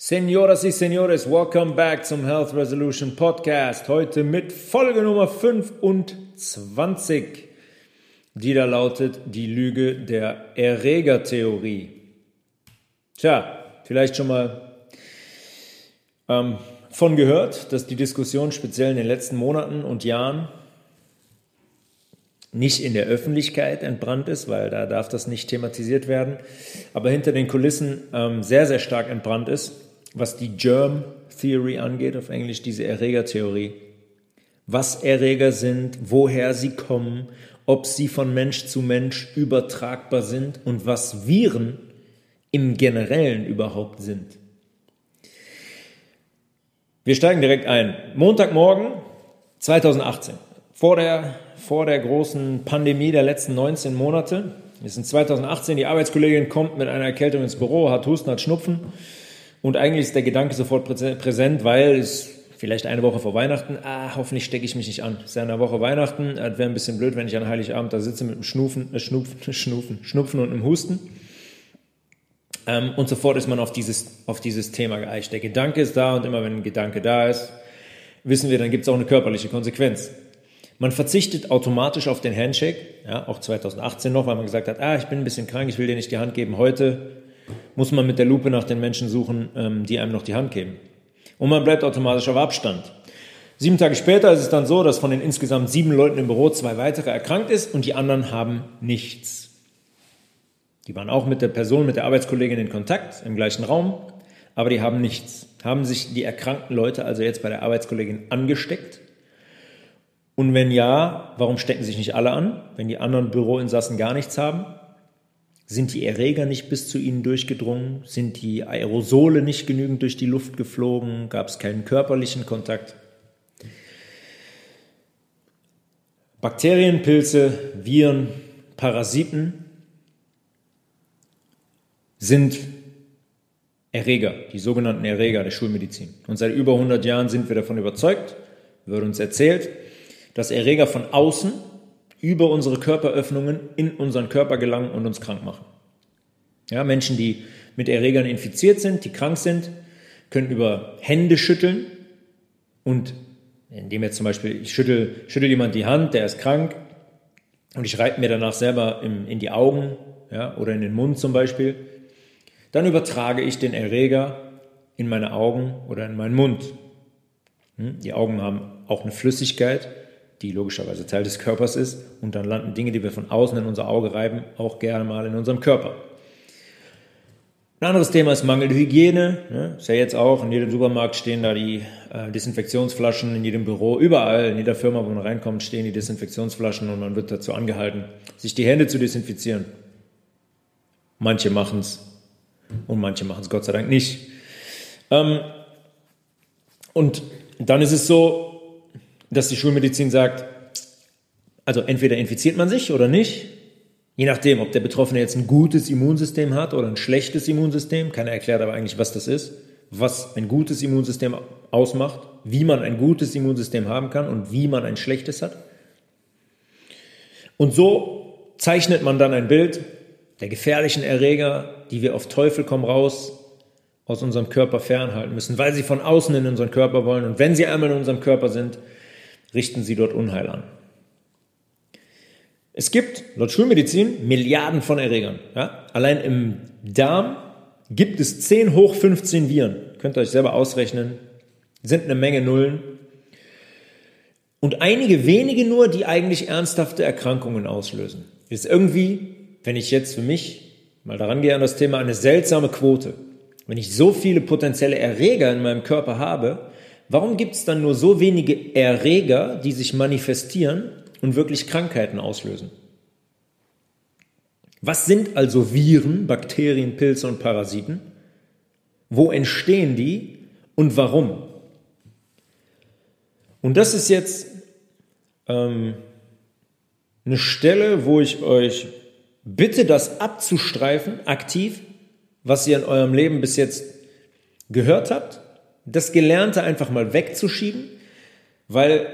Senoras y Senores, welcome back zum Health Resolution Podcast. Heute mit Folge Nummer 25, die da lautet die Lüge der Erregertheorie. Tja, vielleicht schon mal ähm, von gehört, dass die Diskussion speziell in den letzten Monaten und Jahren nicht in der Öffentlichkeit entbrannt ist, weil da darf das nicht thematisiert werden, aber hinter den Kulissen ähm, sehr, sehr stark entbrannt ist was die Germ Theory angeht, auf Englisch diese Erregertheorie. Was Erreger sind, woher sie kommen, ob sie von Mensch zu Mensch übertragbar sind und was Viren im Generellen überhaupt sind. Wir steigen direkt ein. Montagmorgen 2018, vor der, vor der großen Pandemie der letzten 19 Monate. Wir sind 2018, die Arbeitskollegin kommt mit einer Erkältung ins Büro, hat Husten, hat Schnupfen und eigentlich ist der Gedanke sofort präsent, weil es vielleicht eine Woche vor Weihnachten, ah, hoffentlich stecke ich mich nicht an. Es ist ja eine Woche Weihnachten, wäre ein bisschen blöd, wenn ich an Heiligabend da sitze mit einem Schnufen, äh, Schnupfen, Schnupfen, Schnupfen und einem Husten. Ähm, und sofort ist man auf dieses, auf dieses Thema geeicht. Der Gedanke ist da und immer wenn ein Gedanke da ist, wissen wir, dann gibt es auch eine körperliche Konsequenz. Man verzichtet automatisch auf den Handshake, ja, auch 2018 noch, weil man gesagt hat, ah, ich bin ein bisschen krank, ich will dir nicht die Hand geben. Heute muss man mit der Lupe nach den Menschen suchen, ähm, die einem noch die Hand geben. Und man bleibt automatisch auf Abstand. Sieben Tage später ist es dann so, dass von den insgesamt sieben Leuten im Büro zwei weitere erkrankt ist und die anderen haben nichts. Die waren auch mit der Person, mit der Arbeitskollegin in Kontakt, im gleichen Raum, aber die haben nichts. Haben sich die erkrankten Leute also jetzt bei der Arbeitskollegin angesteckt? Und wenn ja, warum stecken sich nicht alle an, wenn die anderen Büroinsassen gar nichts haben? Sind die Erreger nicht bis zu ihnen durchgedrungen? Sind die Aerosole nicht genügend durch die Luft geflogen? Gab es keinen körperlichen Kontakt? Bakterien, Pilze, Viren, Parasiten sind Erreger, die sogenannten Erreger der Schulmedizin. Und seit über 100 Jahren sind wir davon überzeugt, wird uns erzählt, dass Erreger von außen über unsere Körperöffnungen in unseren Körper gelangen und uns krank machen. Ja, Menschen, die mit Erregern infiziert sind, die krank sind, können über Hände schütteln und indem jetzt zum Beispiel, ich schüttel, schüttel jemand die Hand, der ist krank und ich reibe mir danach selber in, in die Augen ja, oder in den Mund zum Beispiel, dann übertrage ich den Erreger in meine Augen oder in meinen Mund. Hm? Die Augen haben auch eine Flüssigkeit, die logischerweise Teil des Körpers ist. Und dann landen Dinge, die wir von außen in unser Auge reiben, auch gerne mal in unserem Körper. Ein anderes Thema ist mangelnde Hygiene. Ne? Ist ja jetzt auch, in jedem Supermarkt stehen da die äh, Desinfektionsflaschen, in jedem Büro, überall, in jeder Firma, wo man reinkommt, stehen die Desinfektionsflaschen und man wird dazu angehalten, sich die Hände zu desinfizieren. Manche machen es und manche machen es Gott sei Dank nicht. Ähm, und dann ist es so, dass die Schulmedizin sagt, also entweder infiziert man sich oder nicht, je nachdem, ob der Betroffene jetzt ein gutes Immunsystem hat oder ein schlechtes Immunsystem, keiner erklärt aber eigentlich, was das ist, was ein gutes Immunsystem ausmacht, wie man ein gutes Immunsystem haben kann und wie man ein schlechtes hat. Und so zeichnet man dann ein Bild der gefährlichen Erreger, die wir auf Teufel komm raus aus unserem Körper fernhalten müssen, weil sie von außen in unseren Körper wollen. Und wenn sie einmal in unserem Körper sind, richten sie dort Unheil an. Es gibt laut Schulmedizin Milliarden von Erregern. Ja? Allein im Darm gibt es 10 hoch 15 Viren. Könnt ihr euch selber ausrechnen. Sind eine Menge Nullen. Und einige wenige nur, die eigentlich ernsthafte Erkrankungen auslösen. Ist irgendwie, wenn ich jetzt für mich mal daran gehe an das Thema, eine seltsame Quote. Wenn ich so viele potenzielle Erreger in meinem Körper habe, Warum gibt es dann nur so wenige Erreger, die sich manifestieren und wirklich Krankheiten auslösen? Was sind also Viren, Bakterien, Pilze und Parasiten? Wo entstehen die und warum? Und das ist jetzt ähm, eine Stelle, wo ich euch bitte, das abzustreifen, aktiv, was ihr in eurem Leben bis jetzt gehört habt das Gelernte einfach mal wegzuschieben, weil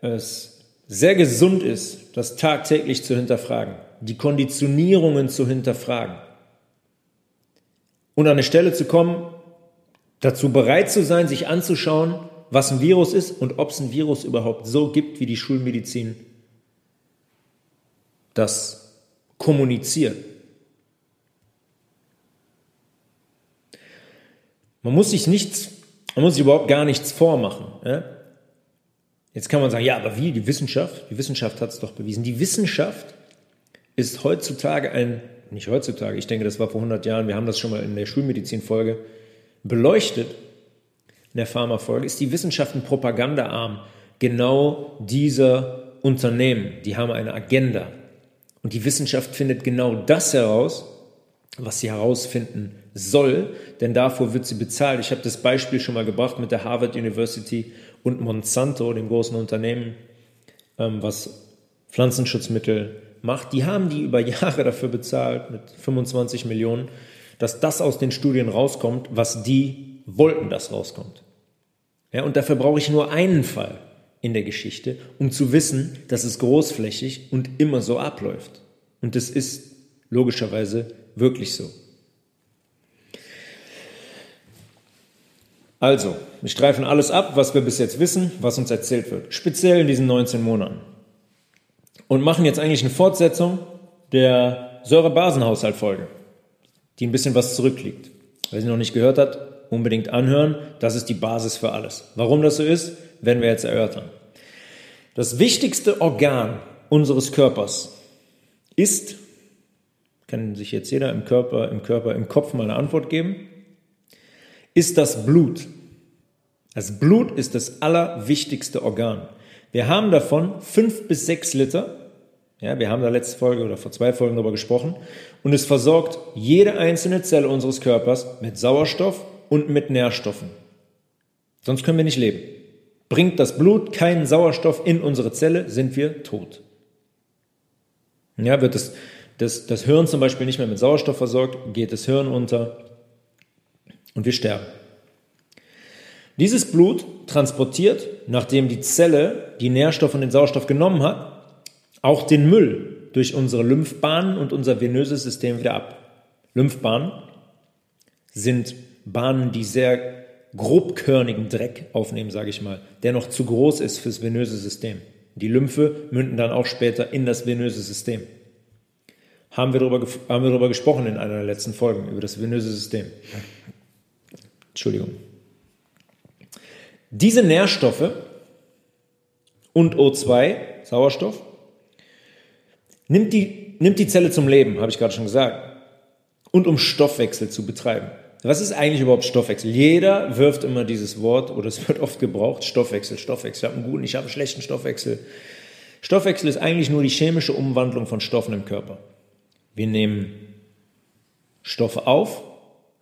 es sehr gesund ist, das tagtäglich zu hinterfragen, die Konditionierungen zu hinterfragen und an eine Stelle zu kommen, dazu bereit zu sein, sich anzuschauen, was ein Virus ist und ob es ein Virus überhaupt so gibt, wie die Schulmedizin das kommuniziert. Man muss sich nichts, man muss sich überhaupt gar nichts vormachen. Ja? Jetzt kann man sagen, ja, aber wie? Die Wissenschaft? Die Wissenschaft hat es doch bewiesen. Die Wissenschaft ist heutzutage ein, nicht heutzutage, ich denke, das war vor 100 Jahren, wir haben das schon mal in der Schulmedizin-Folge beleuchtet, in der Pharma-Folge, ist die Wissenschaft ein Propagandaarm genau dieser Unternehmen. Die haben eine Agenda. Und die Wissenschaft findet genau das heraus, was sie herausfinden soll, denn davor wird sie bezahlt. Ich habe das Beispiel schon mal gebracht mit der Harvard University und Monsanto, dem großen Unternehmen, ähm, was Pflanzenschutzmittel macht. Die haben die über Jahre dafür bezahlt, mit 25 Millionen, dass das aus den Studien rauskommt, was die wollten, dass rauskommt. Ja, und dafür brauche ich nur einen Fall in der Geschichte, um zu wissen, dass es großflächig und immer so abläuft. Und das ist logischerweise wirklich so. Also, wir streifen alles ab, was wir bis jetzt wissen, was uns erzählt wird, speziell in diesen 19 Monaten. Und machen jetzt eigentlich eine Fortsetzung der Säurebasenhaushaltfolge, die ein bisschen was zurückliegt. Wer sie noch nicht gehört hat, unbedingt anhören. Das ist die Basis für alles. Warum das so ist, werden wir jetzt erörtern. Das wichtigste Organ unseres Körpers ist, kann sich jetzt jeder im Körper, im Körper, im Kopf mal eine Antwort geben, ist das Blut. Das Blut ist das allerwichtigste Organ. Wir haben davon fünf bis sechs Liter. Ja, wir haben da letzte Folge oder vor zwei Folgen darüber gesprochen. Und es versorgt jede einzelne Zelle unseres Körpers mit Sauerstoff und mit Nährstoffen. Sonst können wir nicht leben. Bringt das Blut keinen Sauerstoff in unsere Zelle, sind wir tot. Ja, wird das, das, das Hirn zum Beispiel nicht mehr mit Sauerstoff versorgt, geht das Hirn unter, und wir sterben. Dieses Blut transportiert, nachdem die Zelle die Nährstoffe und den Sauerstoff genommen hat, auch den Müll durch unsere Lymphbahnen und unser venöses System wieder ab. Lymphbahnen sind Bahnen, die sehr grobkörnigen Dreck aufnehmen, sage ich mal, der noch zu groß ist fürs venöse System. Die Lymphe münden dann auch später in das venöse System. Haben wir darüber, haben wir darüber gesprochen in einer der letzten Folgen, über das venöse System. Entschuldigung. Diese Nährstoffe und O2, Sauerstoff, nimmt die, nimmt die Zelle zum Leben, habe ich gerade schon gesagt, und um Stoffwechsel zu betreiben. Was ist eigentlich überhaupt Stoffwechsel? Jeder wirft immer dieses Wort, oder es wird oft gebraucht, Stoffwechsel, Stoffwechsel. Ich habe einen guten, ich habe einen schlechten Stoffwechsel. Stoffwechsel ist eigentlich nur die chemische Umwandlung von Stoffen im Körper. Wir nehmen Stoffe auf,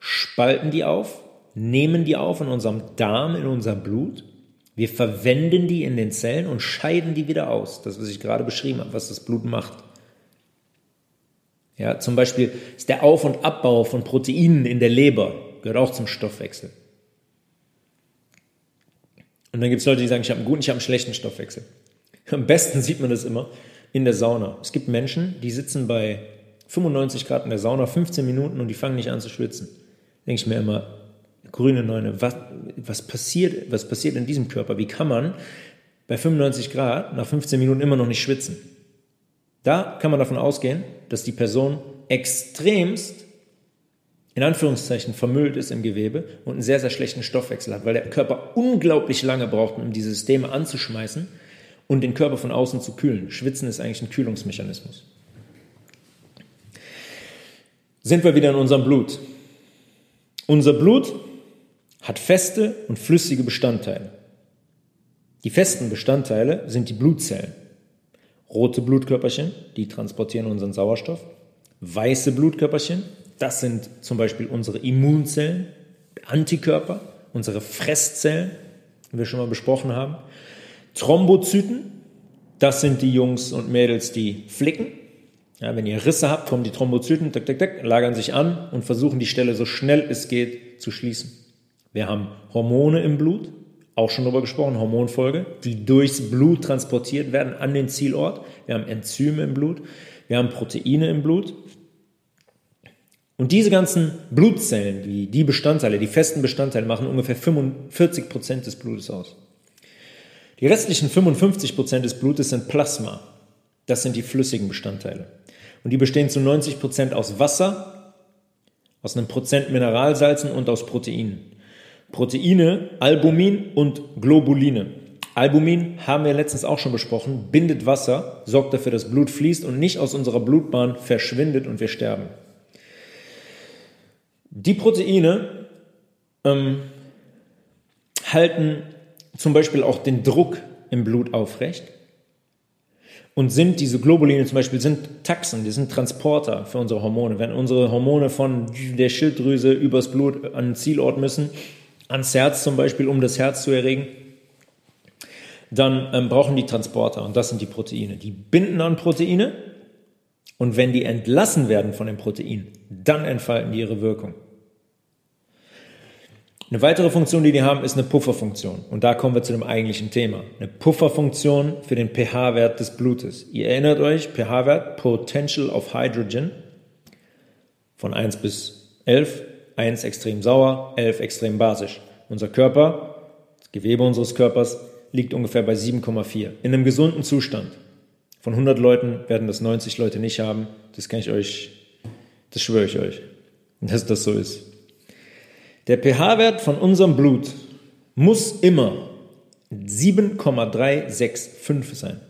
spalten die auf nehmen die auf in unserem Darm, in unserem Blut. Wir verwenden die in den Zellen und scheiden die wieder aus. Das, was ich gerade beschrieben habe, was das Blut macht. Ja, zum Beispiel ist der Auf- und Abbau von Proteinen in der Leber, gehört auch zum Stoffwechsel. Und dann gibt es Leute, die sagen, ich habe einen guten, ich habe einen schlechten Stoffwechsel. Am besten sieht man das immer in der Sauna. Es gibt Menschen, die sitzen bei 95 Grad in der Sauna 15 Minuten und die fangen nicht an zu schwitzen. denke ich mir immer, grüne Neune, was, was, passiert, was passiert in diesem Körper? Wie kann man bei 95 Grad nach 15 Minuten immer noch nicht schwitzen? Da kann man davon ausgehen, dass die Person extremst in Anführungszeichen vermüllt ist im Gewebe und einen sehr, sehr schlechten Stoffwechsel hat, weil der Körper unglaublich lange braucht, um diese Systeme anzuschmeißen und den Körper von außen zu kühlen. Schwitzen ist eigentlich ein Kühlungsmechanismus. Sind wir wieder in unserem Blut. Unser Blut hat feste und flüssige Bestandteile. Die festen Bestandteile sind die Blutzellen. Rote Blutkörperchen, die transportieren unseren Sauerstoff. Weiße Blutkörperchen, das sind zum Beispiel unsere Immunzellen, Antikörper, unsere Fresszellen, die wir schon mal besprochen haben. Thrombozyten, das sind die Jungs und Mädels, die flicken. Ja, wenn ihr Risse habt, kommen die Thrombozyten, tak, tak, tak, lagern sich an und versuchen die Stelle so schnell es geht zu schließen. Wir haben Hormone im Blut, auch schon darüber gesprochen, Hormonfolge, die durchs Blut transportiert werden an den Zielort. Wir haben Enzyme im Blut, wir haben Proteine im Blut. Und diese ganzen Blutzellen, die, die Bestandteile, die festen Bestandteile, machen ungefähr 45 Prozent des Blutes aus. Die restlichen 55 Prozent des Blutes sind Plasma. Das sind die flüssigen Bestandteile. Und die bestehen zu 90 Prozent aus Wasser, aus einem Prozent Mineralsalzen und aus Proteinen. Proteine, Albumin und Globuline. Albumin haben wir letztens auch schon besprochen, bindet Wasser, sorgt dafür, dass Blut fließt und nicht aus unserer Blutbahn verschwindet und wir sterben. Die Proteine ähm, halten zum Beispiel auch den Druck im Blut aufrecht und sind diese Globuline zum Beispiel sind Taxen, die sind Transporter für unsere Hormone. Wenn unsere Hormone von der Schilddrüse übers Blut an den Zielort müssen, ans Herz zum Beispiel, um das Herz zu erregen, dann ähm, brauchen die Transporter und das sind die Proteine. Die binden an Proteine und wenn die entlassen werden von den Proteinen, dann entfalten die ihre Wirkung. Eine weitere Funktion, die die haben, ist eine Pufferfunktion. Und da kommen wir zu dem eigentlichen Thema. Eine Pufferfunktion für den pH-Wert des Blutes. Ihr erinnert euch, pH-Wert, Potential of Hydrogen, von 1 bis 11. 1 extrem sauer, 11 extrem basisch. Unser Körper, das Gewebe unseres Körpers, liegt ungefähr bei 7,4. In einem gesunden Zustand. Von 100 Leuten werden das 90 Leute nicht haben. Das kann ich euch, das schwöre ich euch, dass das so ist. Der pH-Wert von unserem Blut muss immer 7,365 sein.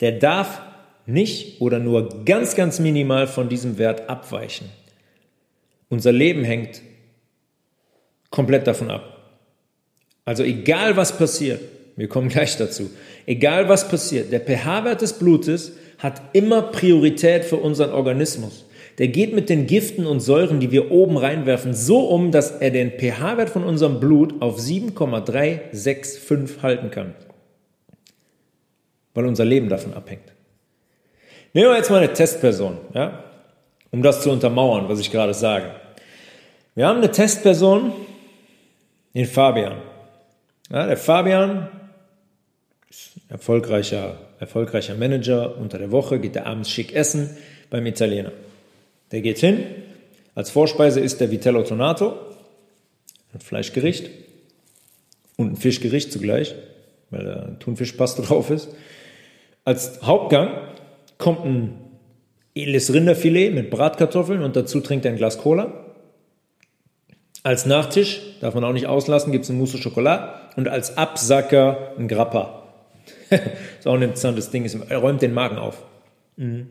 Der darf nicht oder nur ganz, ganz minimal von diesem Wert abweichen. Unser Leben hängt komplett davon ab. Also egal was passiert, wir kommen gleich dazu, egal was passiert, der pH-Wert des Blutes hat immer Priorität für unseren Organismus. Der geht mit den Giften und Säuren, die wir oben reinwerfen, so um, dass er den pH-Wert von unserem Blut auf 7,365 halten kann. Weil unser Leben davon abhängt. Nehmen wir jetzt mal eine Testperson. Ja? Um das zu untermauern, was ich gerade sage. Wir haben eine Testperson, den Fabian. Ja, der Fabian ist erfolgreicher, erfolgreicher Manager unter der Woche, geht er abends schick essen beim Italiener. Der geht hin, als Vorspeise ist der Vitello Tonato, ein Fleischgericht und ein Fischgericht zugleich, weil da Thunfischpaste drauf ist. Als Hauptgang kommt ein edles Rinderfilet mit Bratkartoffeln und dazu trinkt er ein Glas Cola. Als Nachtisch, darf man auch nicht auslassen, gibt es ein Mousse Chocolat und als Absacker ein Grappa. ist auch ein interessantes Ding, er räumt den Magen auf. Mhm.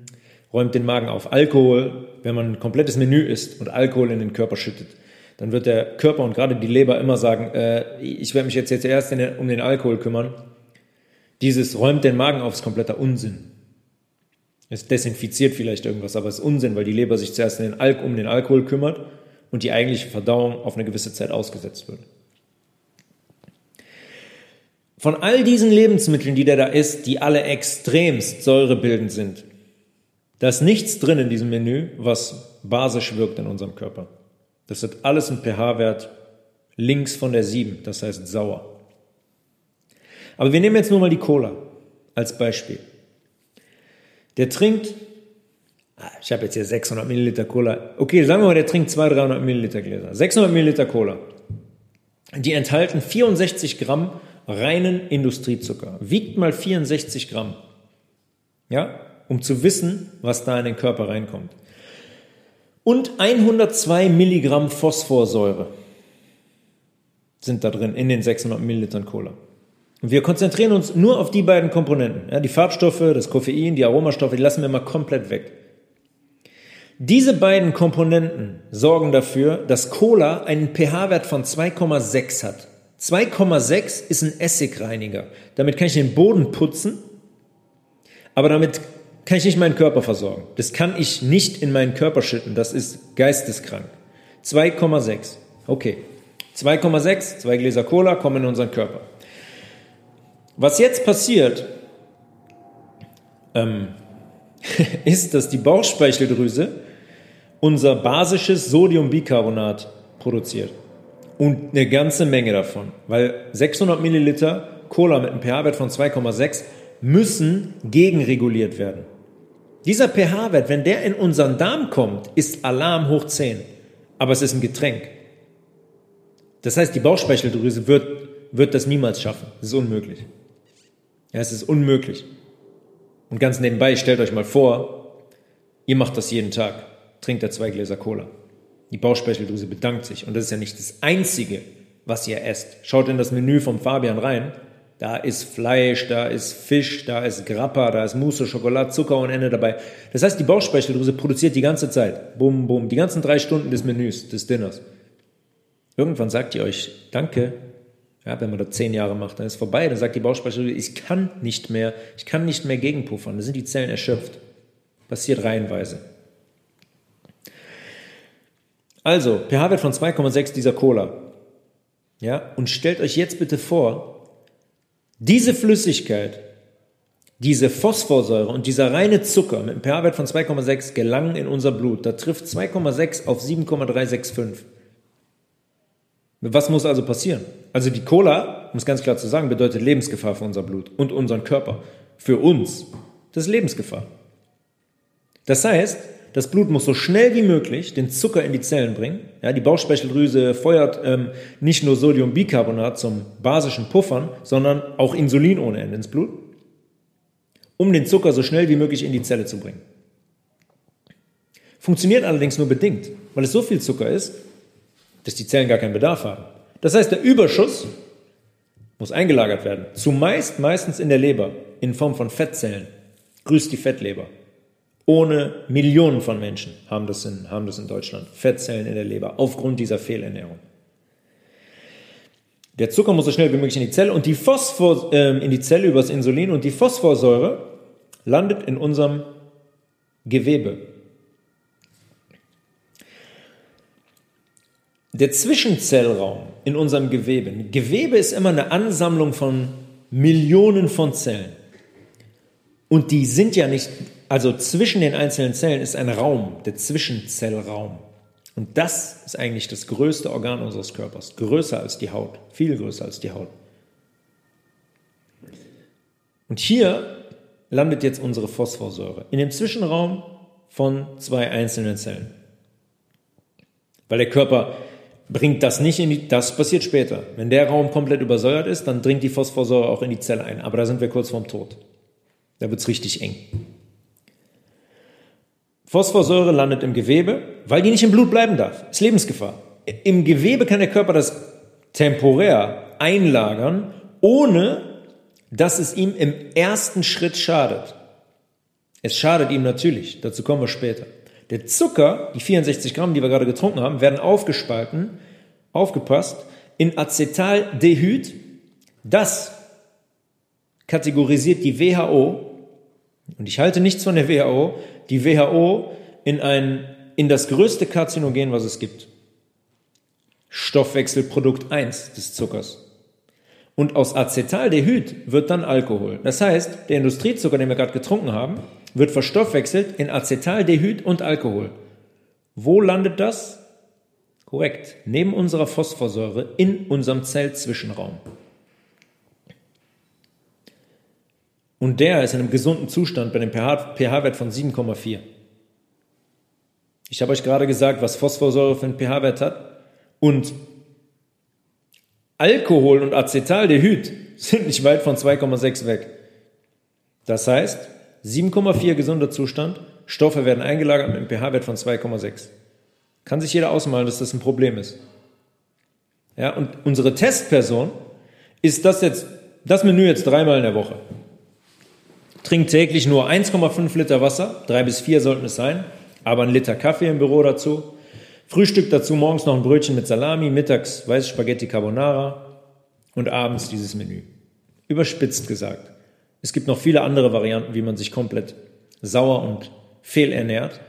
Räumt den Magen auf. Alkohol, wenn man ein komplettes Menü isst und Alkohol in den Körper schüttet, dann wird der Körper und gerade die Leber immer sagen, äh, ich werde mich jetzt, jetzt erst um den Alkohol kümmern. Dieses räumt den Magen auf ist kompletter Unsinn. Es desinfiziert vielleicht irgendwas, aber es ist Unsinn, weil die Leber sich zuerst den Alk um den Alkohol kümmert und die eigentliche Verdauung auf eine gewisse Zeit ausgesetzt wird. Von all diesen Lebensmitteln, die der da isst, die alle extremst säurebildend sind, da ist nichts drin in diesem Menü, was basisch wirkt in unserem Körper. Das hat alles einen pH-Wert links von der 7, das heißt sauer. Aber wir nehmen jetzt nur mal die Cola als Beispiel. Der trinkt, ah, ich habe jetzt hier 600 Milliliter Cola. Okay, sagen wir mal, der trinkt 200, 300 Milliliter Gläser. 600 Milliliter Cola. Die enthalten 64 Gramm reinen Industriezucker. Wiegt mal 64 Gramm. Ja, um zu wissen, was da in den Körper reinkommt. Und 102 Milligramm Phosphorsäure sind da drin in den 600 Millilitern Cola. Wir konzentrieren uns nur auf die beiden Komponenten. Ja, die Farbstoffe, das Koffein, die Aromastoffe, die lassen wir mal komplett weg. Diese beiden Komponenten sorgen dafür, dass Cola einen pH-Wert von 2,6 hat. 2,6 ist ein Essigreiniger. Damit kann ich den Boden putzen, aber damit kann ich nicht meinen Körper versorgen. Das kann ich nicht in meinen Körper schütten. Das ist geisteskrank. 2,6. Okay. 2,6, zwei Gläser Cola kommen in unseren Körper. Was jetzt passiert, ähm, ist, dass die Bauchspeicheldrüse unser basisches Sodiumbicarbonat produziert. Und eine ganze Menge davon. Weil 600 Milliliter Cola mit einem pH-Wert von 2,6 müssen gegenreguliert werden. Dieser pH-Wert, wenn der in unseren Darm kommt, ist Alarm hoch 10. Aber es ist ein Getränk. Das heißt, die Bauchspeicheldrüse wird, wird das niemals schaffen. Das ist unmöglich. Ja, es ist unmöglich. Und ganz nebenbei, stellt euch mal vor, ihr macht das jeden Tag. Trinkt da zwei Gläser Cola. Die Bauchspeicheldrüse bedankt sich. Und das ist ja nicht das Einzige, was ihr esst. Schaut in das Menü vom Fabian rein. Da ist Fleisch, da ist Fisch, da ist Grappa, da ist Mousse, Schokolade, Zucker und Ende dabei. Das heißt, die Bauchspeicheldrüse produziert die ganze Zeit. Bum, bum, die ganzen drei Stunden des Menüs, des Dinners. Irgendwann sagt ihr euch, danke. Ja, wenn man das zehn Jahre macht, dann ist es vorbei. Dann sagt die Bauchspeicheldrüse, ich kann nicht mehr, ich kann nicht mehr gegenpuffern. Da sind die Zellen erschöpft. Passiert reihenweise. Also, pH-Wert von 2,6 dieser Cola. Ja, und stellt euch jetzt bitte vor, diese Flüssigkeit, diese Phosphorsäure und dieser reine Zucker mit einem pH-Wert von 2,6 gelangen in unser Blut. Da trifft 2,6 auf 7,365. Was muss also passieren? Also die Cola, um es ganz klar zu sagen, bedeutet Lebensgefahr für unser Blut und unseren Körper. Für uns, das ist Lebensgefahr. Das heißt, das Blut muss so schnell wie möglich den Zucker in die Zellen bringen. Ja, die Bauchspeicheldrüse feuert ähm, nicht nur Sodiumbicarbonat zum basischen Puffern, sondern auch Insulin ohne Ende ins Blut, um den Zucker so schnell wie möglich in die Zelle zu bringen. Funktioniert allerdings nur bedingt, weil es so viel Zucker ist, dass die Zellen gar keinen Bedarf haben. Das heißt, der Überschuss muss eingelagert werden. Zumeist meistens in der Leber in Form von Fettzellen. Grüßt die Fettleber. Ohne Millionen von Menschen haben das, in, haben das in Deutschland. Fettzellen in der Leber aufgrund dieser Fehlernährung. Der Zucker muss so schnell wie möglich in die Zelle und die Phosphor, äh, in die Zelle übers Insulin und die Phosphorsäure landet in unserem Gewebe. Der Zwischenzellraum in unserem Gewebe. Gewebe ist immer eine Ansammlung von Millionen von Zellen. Und die sind ja nicht also zwischen den einzelnen Zellen ist ein Raum, der Zwischenzellraum. Und das ist eigentlich das größte Organ unseres Körpers. Größer als die Haut. Viel größer als die Haut. Und hier landet jetzt unsere Phosphorsäure. In dem Zwischenraum von zwei einzelnen Zellen. Weil der Körper bringt das nicht in die, das passiert später. Wenn der Raum komplett übersäuert ist, dann dringt die Phosphorsäure auch in die Zelle ein. Aber da sind wir kurz vorm Tod. Da wird es richtig eng. Phosphorsäure landet im Gewebe, weil die nicht im Blut bleiben darf. Ist Lebensgefahr. Im Gewebe kann der Körper das temporär einlagern, ohne dass es ihm im ersten Schritt schadet. Es schadet ihm natürlich, dazu kommen wir später. Der Zucker, die 64 Gramm, die wir gerade getrunken haben, werden aufgespalten, aufgepasst, in Acetaldehyd. Das kategorisiert die WHO, und ich halte nichts von der WHO, die WHO in, ein, in das größte Karzinogen, was es gibt. Stoffwechselprodukt 1 des Zuckers. Und aus Acetaldehyd wird dann Alkohol. Das heißt, der Industriezucker, den wir gerade getrunken haben, wird verstoffwechselt in Acetaldehyd und Alkohol. Wo landet das? Korrekt, neben unserer Phosphorsäure in unserem Zellzwischenraum. Und der ist in einem gesunden Zustand bei dem pH-Wert von 7,4. Ich habe euch gerade gesagt, was Phosphorsäure für einen pH-Wert hat. Und Alkohol und Acetaldehyd sind nicht weit von 2,6 weg. Das heißt, 7,4 gesunder Zustand, Stoffe werden eingelagert mit einem pH-Wert von 2,6. Kann sich jeder ausmalen, dass das ein Problem ist. Ja, und unsere Testperson ist das jetzt, das Menü jetzt dreimal in der Woche. Trinkt täglich nur 1,5 Liter Wasser, drei bis vier sollten es sein, aber ein Liter Kaffee im Büro dazu. Frühstück dazu morgens noch ein Brötchen mit Salami, mittags weiße Spaghetti Carbonara und abends dieses Menü. Überspitzt gesagt. Es gibt noch viele andere Varianten, wie man sich komplett sauer und fehlernährt.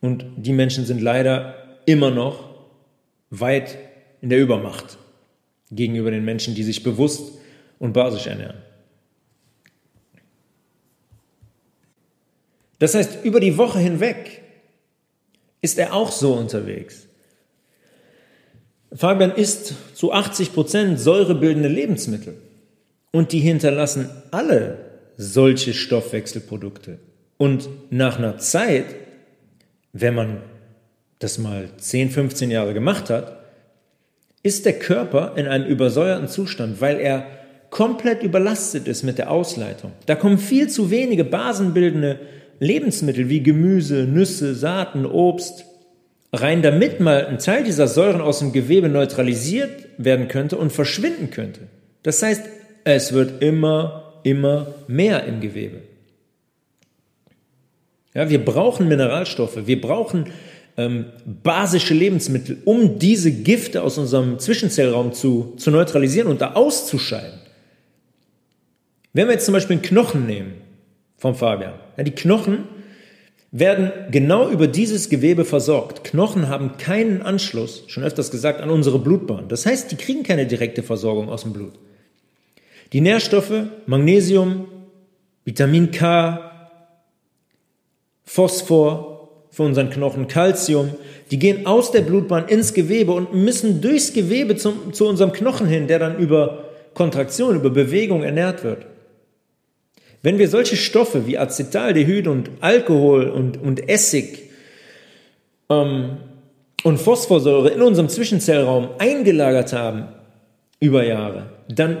Und die Menschen sind leider immer noch weit in der Übermacht gegenüber den Menschen, die sich bewusst und basisch ernähren. Das heißt, über die Woche hinweg ist er auch so unterwegs. Fabian isst zu 80 Prozent säurebildende Lebensmittel und die hinterlassen alle solche Stoffwechselprodukte. Und nach einer Zeit, wenn man das mal 10, 15 Jahre gemacht hat, ist der Körper in einem übersäuerten Zustand, weil er komplett überlastet ist mit der Ausleitung. Da kommen viel zu wenige basenbildende Lebensmittel wie Gemüse, Nüsse, Saaten, Obst rein, damit mal ein Teil dieser Säuren aus dem Gewebe neutralisiert werden könnte und verschwinden könnte. Das heißt, es wird immer, immer mehr im Gewebe. Ja, wir brauchen Mineralstoffe, wir brauchen ähm, basische Lebensmittel, um diese Gifte aus unserem Zwischenzellraum zu, zu neutralisieren und da auszuscheiden. Wenn wir jetzt zum Beispiel einen Knochen nehmen vom Fabian, ja, die Knochen werden genau über dieses Gewebe versorgt. Knochen haben keinen Anschluss, schon öfters gesagt, an unsere Blutbahn. Das heißt, die kriegen keine direkte Versorgung aus dem Blut. Die Nährstoffe, Magnesium, Vitamin K, Phosphor für unseren Knochen, Calcium, die gehen aus der Blutbahn ins Gewebe und müssen durchs Gewebe zum, zu unserem Knochen hin, der dann über Kontraktion, über Bewegung ernährt wird. Wenn wir solche Stoffe wie Acetaldehyd und Alkohol und, und Essig ähm, und Phosphorsäure in unserem Zwischenzellraum eingelagert haben über Jahre, dann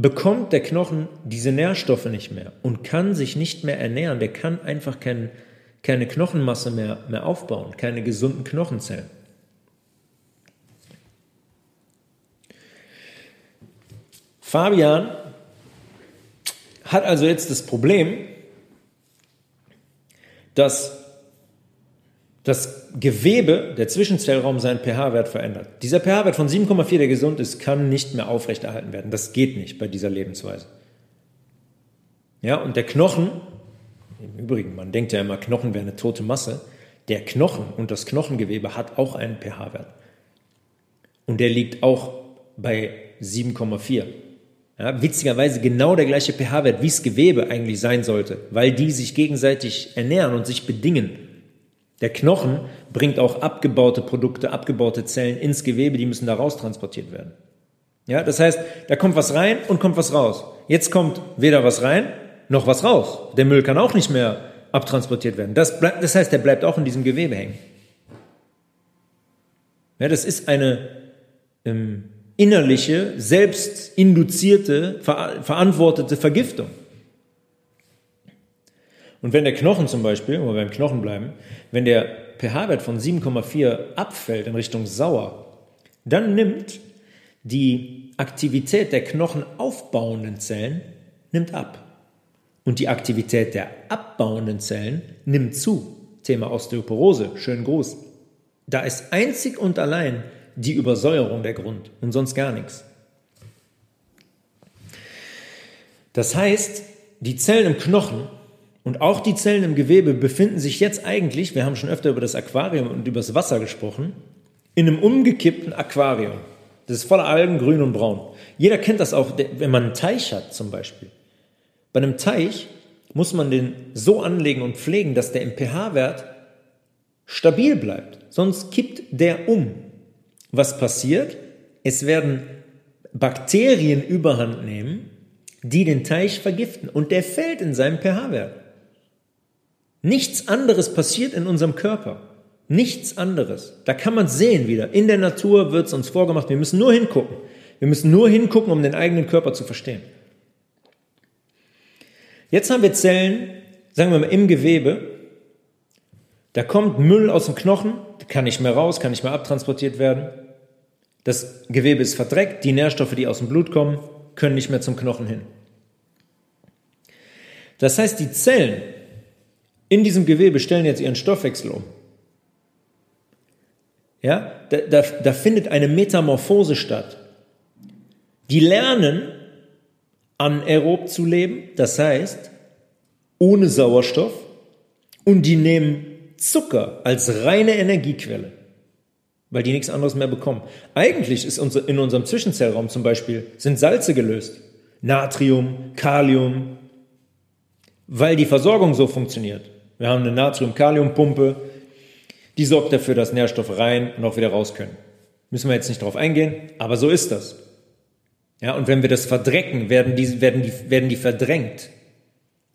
bekommt der Knochen diese Nährstoffe nicht mehr und kann sich nicht mehr ernähren. Der kann einfach kein, keine Knochenmasse mehr, mehr aufbauen, keine gesunden Knochenzellen. Fabian hat also jetzt das Problem, dass das Gewebe, der Zwischenzellraum, seinen pH-Wert verändert. Dieser pH-Wert von 7,4, der gesund ist, kann nicht mehr aufrechterhalten werden. Das geht nicht bei dieser Lebensweise. Ja, und der Knochen, im Übrigen, man denkt ja immer, Knochen wäre eine tote Masse. Der Knochen und das Knochengewebe hat auch einen pH-Wert. Und der liegt auch bei 7,4. Ja, witzigerweise genau der gleiche pH-Wert, wie das Gewebe eigentlich sein sollte, weil die sich gegenseitig ernähren und sich bedingen. Der Knochen bringt auch abgebaute Produkte, abgebaute Zellen ins Gewebe, die müssen da raus transportiert werden. Ja, das heißt, da kommt was rein und kommt was raus. Jetzt kommt weder was rein noch was raus. Der Müll kann auch nicht mehr abtransportiert werden. Das, bleibt, das heißt, der bleibt auch in diesem Gewebe hängen. Ja, das ist eine ähm, innerliche, selbstinduzierte, ver verantwortete Vergiftung. Und wenn der Knochen zum Beispiel, wo wir beim Knochen bleiben, wenn der pH-Wert von 7,4 abfällt in Richtung sauer, dann nimmt die Aktivität der knochenaufbauenden Zellen nimmt ab. Und die Aktivität der abbauenden Zellen nimmt zu. Thema Osteoporose, schönen Gruß. Da ist einzig und allein die Übersäuerung der Grund und sonst gar nichts. Das heißt, die Zellen im Knochen und auch die Zellen im Gewebe befinden sich jetzt eigentlich, wir haben schon öfter über das Aquarium und über das Wasser gesprochen, in einem umgekippten Aquarium. Das ist voller Algen, grün und braun. Jeder kennt das auch, wenn man einen Teich hat zum Beispiel. Bei einem Teich muss man den so anlegen und pflegen, dass der im pH-Wert stabil bleibt. Sonst kippt der um. Was passiert? Es werden Bakterien überhand nehmen, die den Teich vergiften und der fällt in seinem pH-Wert. Nichts anderes passiert in unserem Körper. Nichts anderes. Da kann man sehen wieder. In der Natur wird es uns vorgemacht. Wir müssen nur hingucken. Wir müssen nur hingucken, um den eigenen Körper zu verstehen. Jetzt haben wir Zellen, sagen wir mal im Gewebe. Da kommt Müll aus dem Knochen, kann nicht mehr raus, kann nicht mehr abtransportiert werden. Das Gewebe ist verdreckt, die Nährstoffe, die aus dem Blut kommen, können nicht mehr zum Knochen hin. Das heißt, die Zellen in diesem Gewebe stellen jetzt ihren Stoffwechsel um. Ja, da, da, da findet eine Metamorphose statt. Die lernen, anaerob zu leben, das heißt, ohne Sauerstoff, und die nehmen Zucker als reine Energiequelle, weil die nichts anderes mehr bekommen. Eigentlich ist unser, in unserem Zwischenzellraum zum Beispiel sind Salze gelöst. Natrium, Kalium, weil die Versorgung so funktioniert. Wir haben eine Natrium-Kalium-Pumpe, die sorgt dafür, dass Nährstoffe rein und auch wieder raus können. Müssen wir jetzt nicht drauf eingehen, aber so ist das. Ja, und wenn wir das verdrecken, werden die, werden die, werden die verdrängt.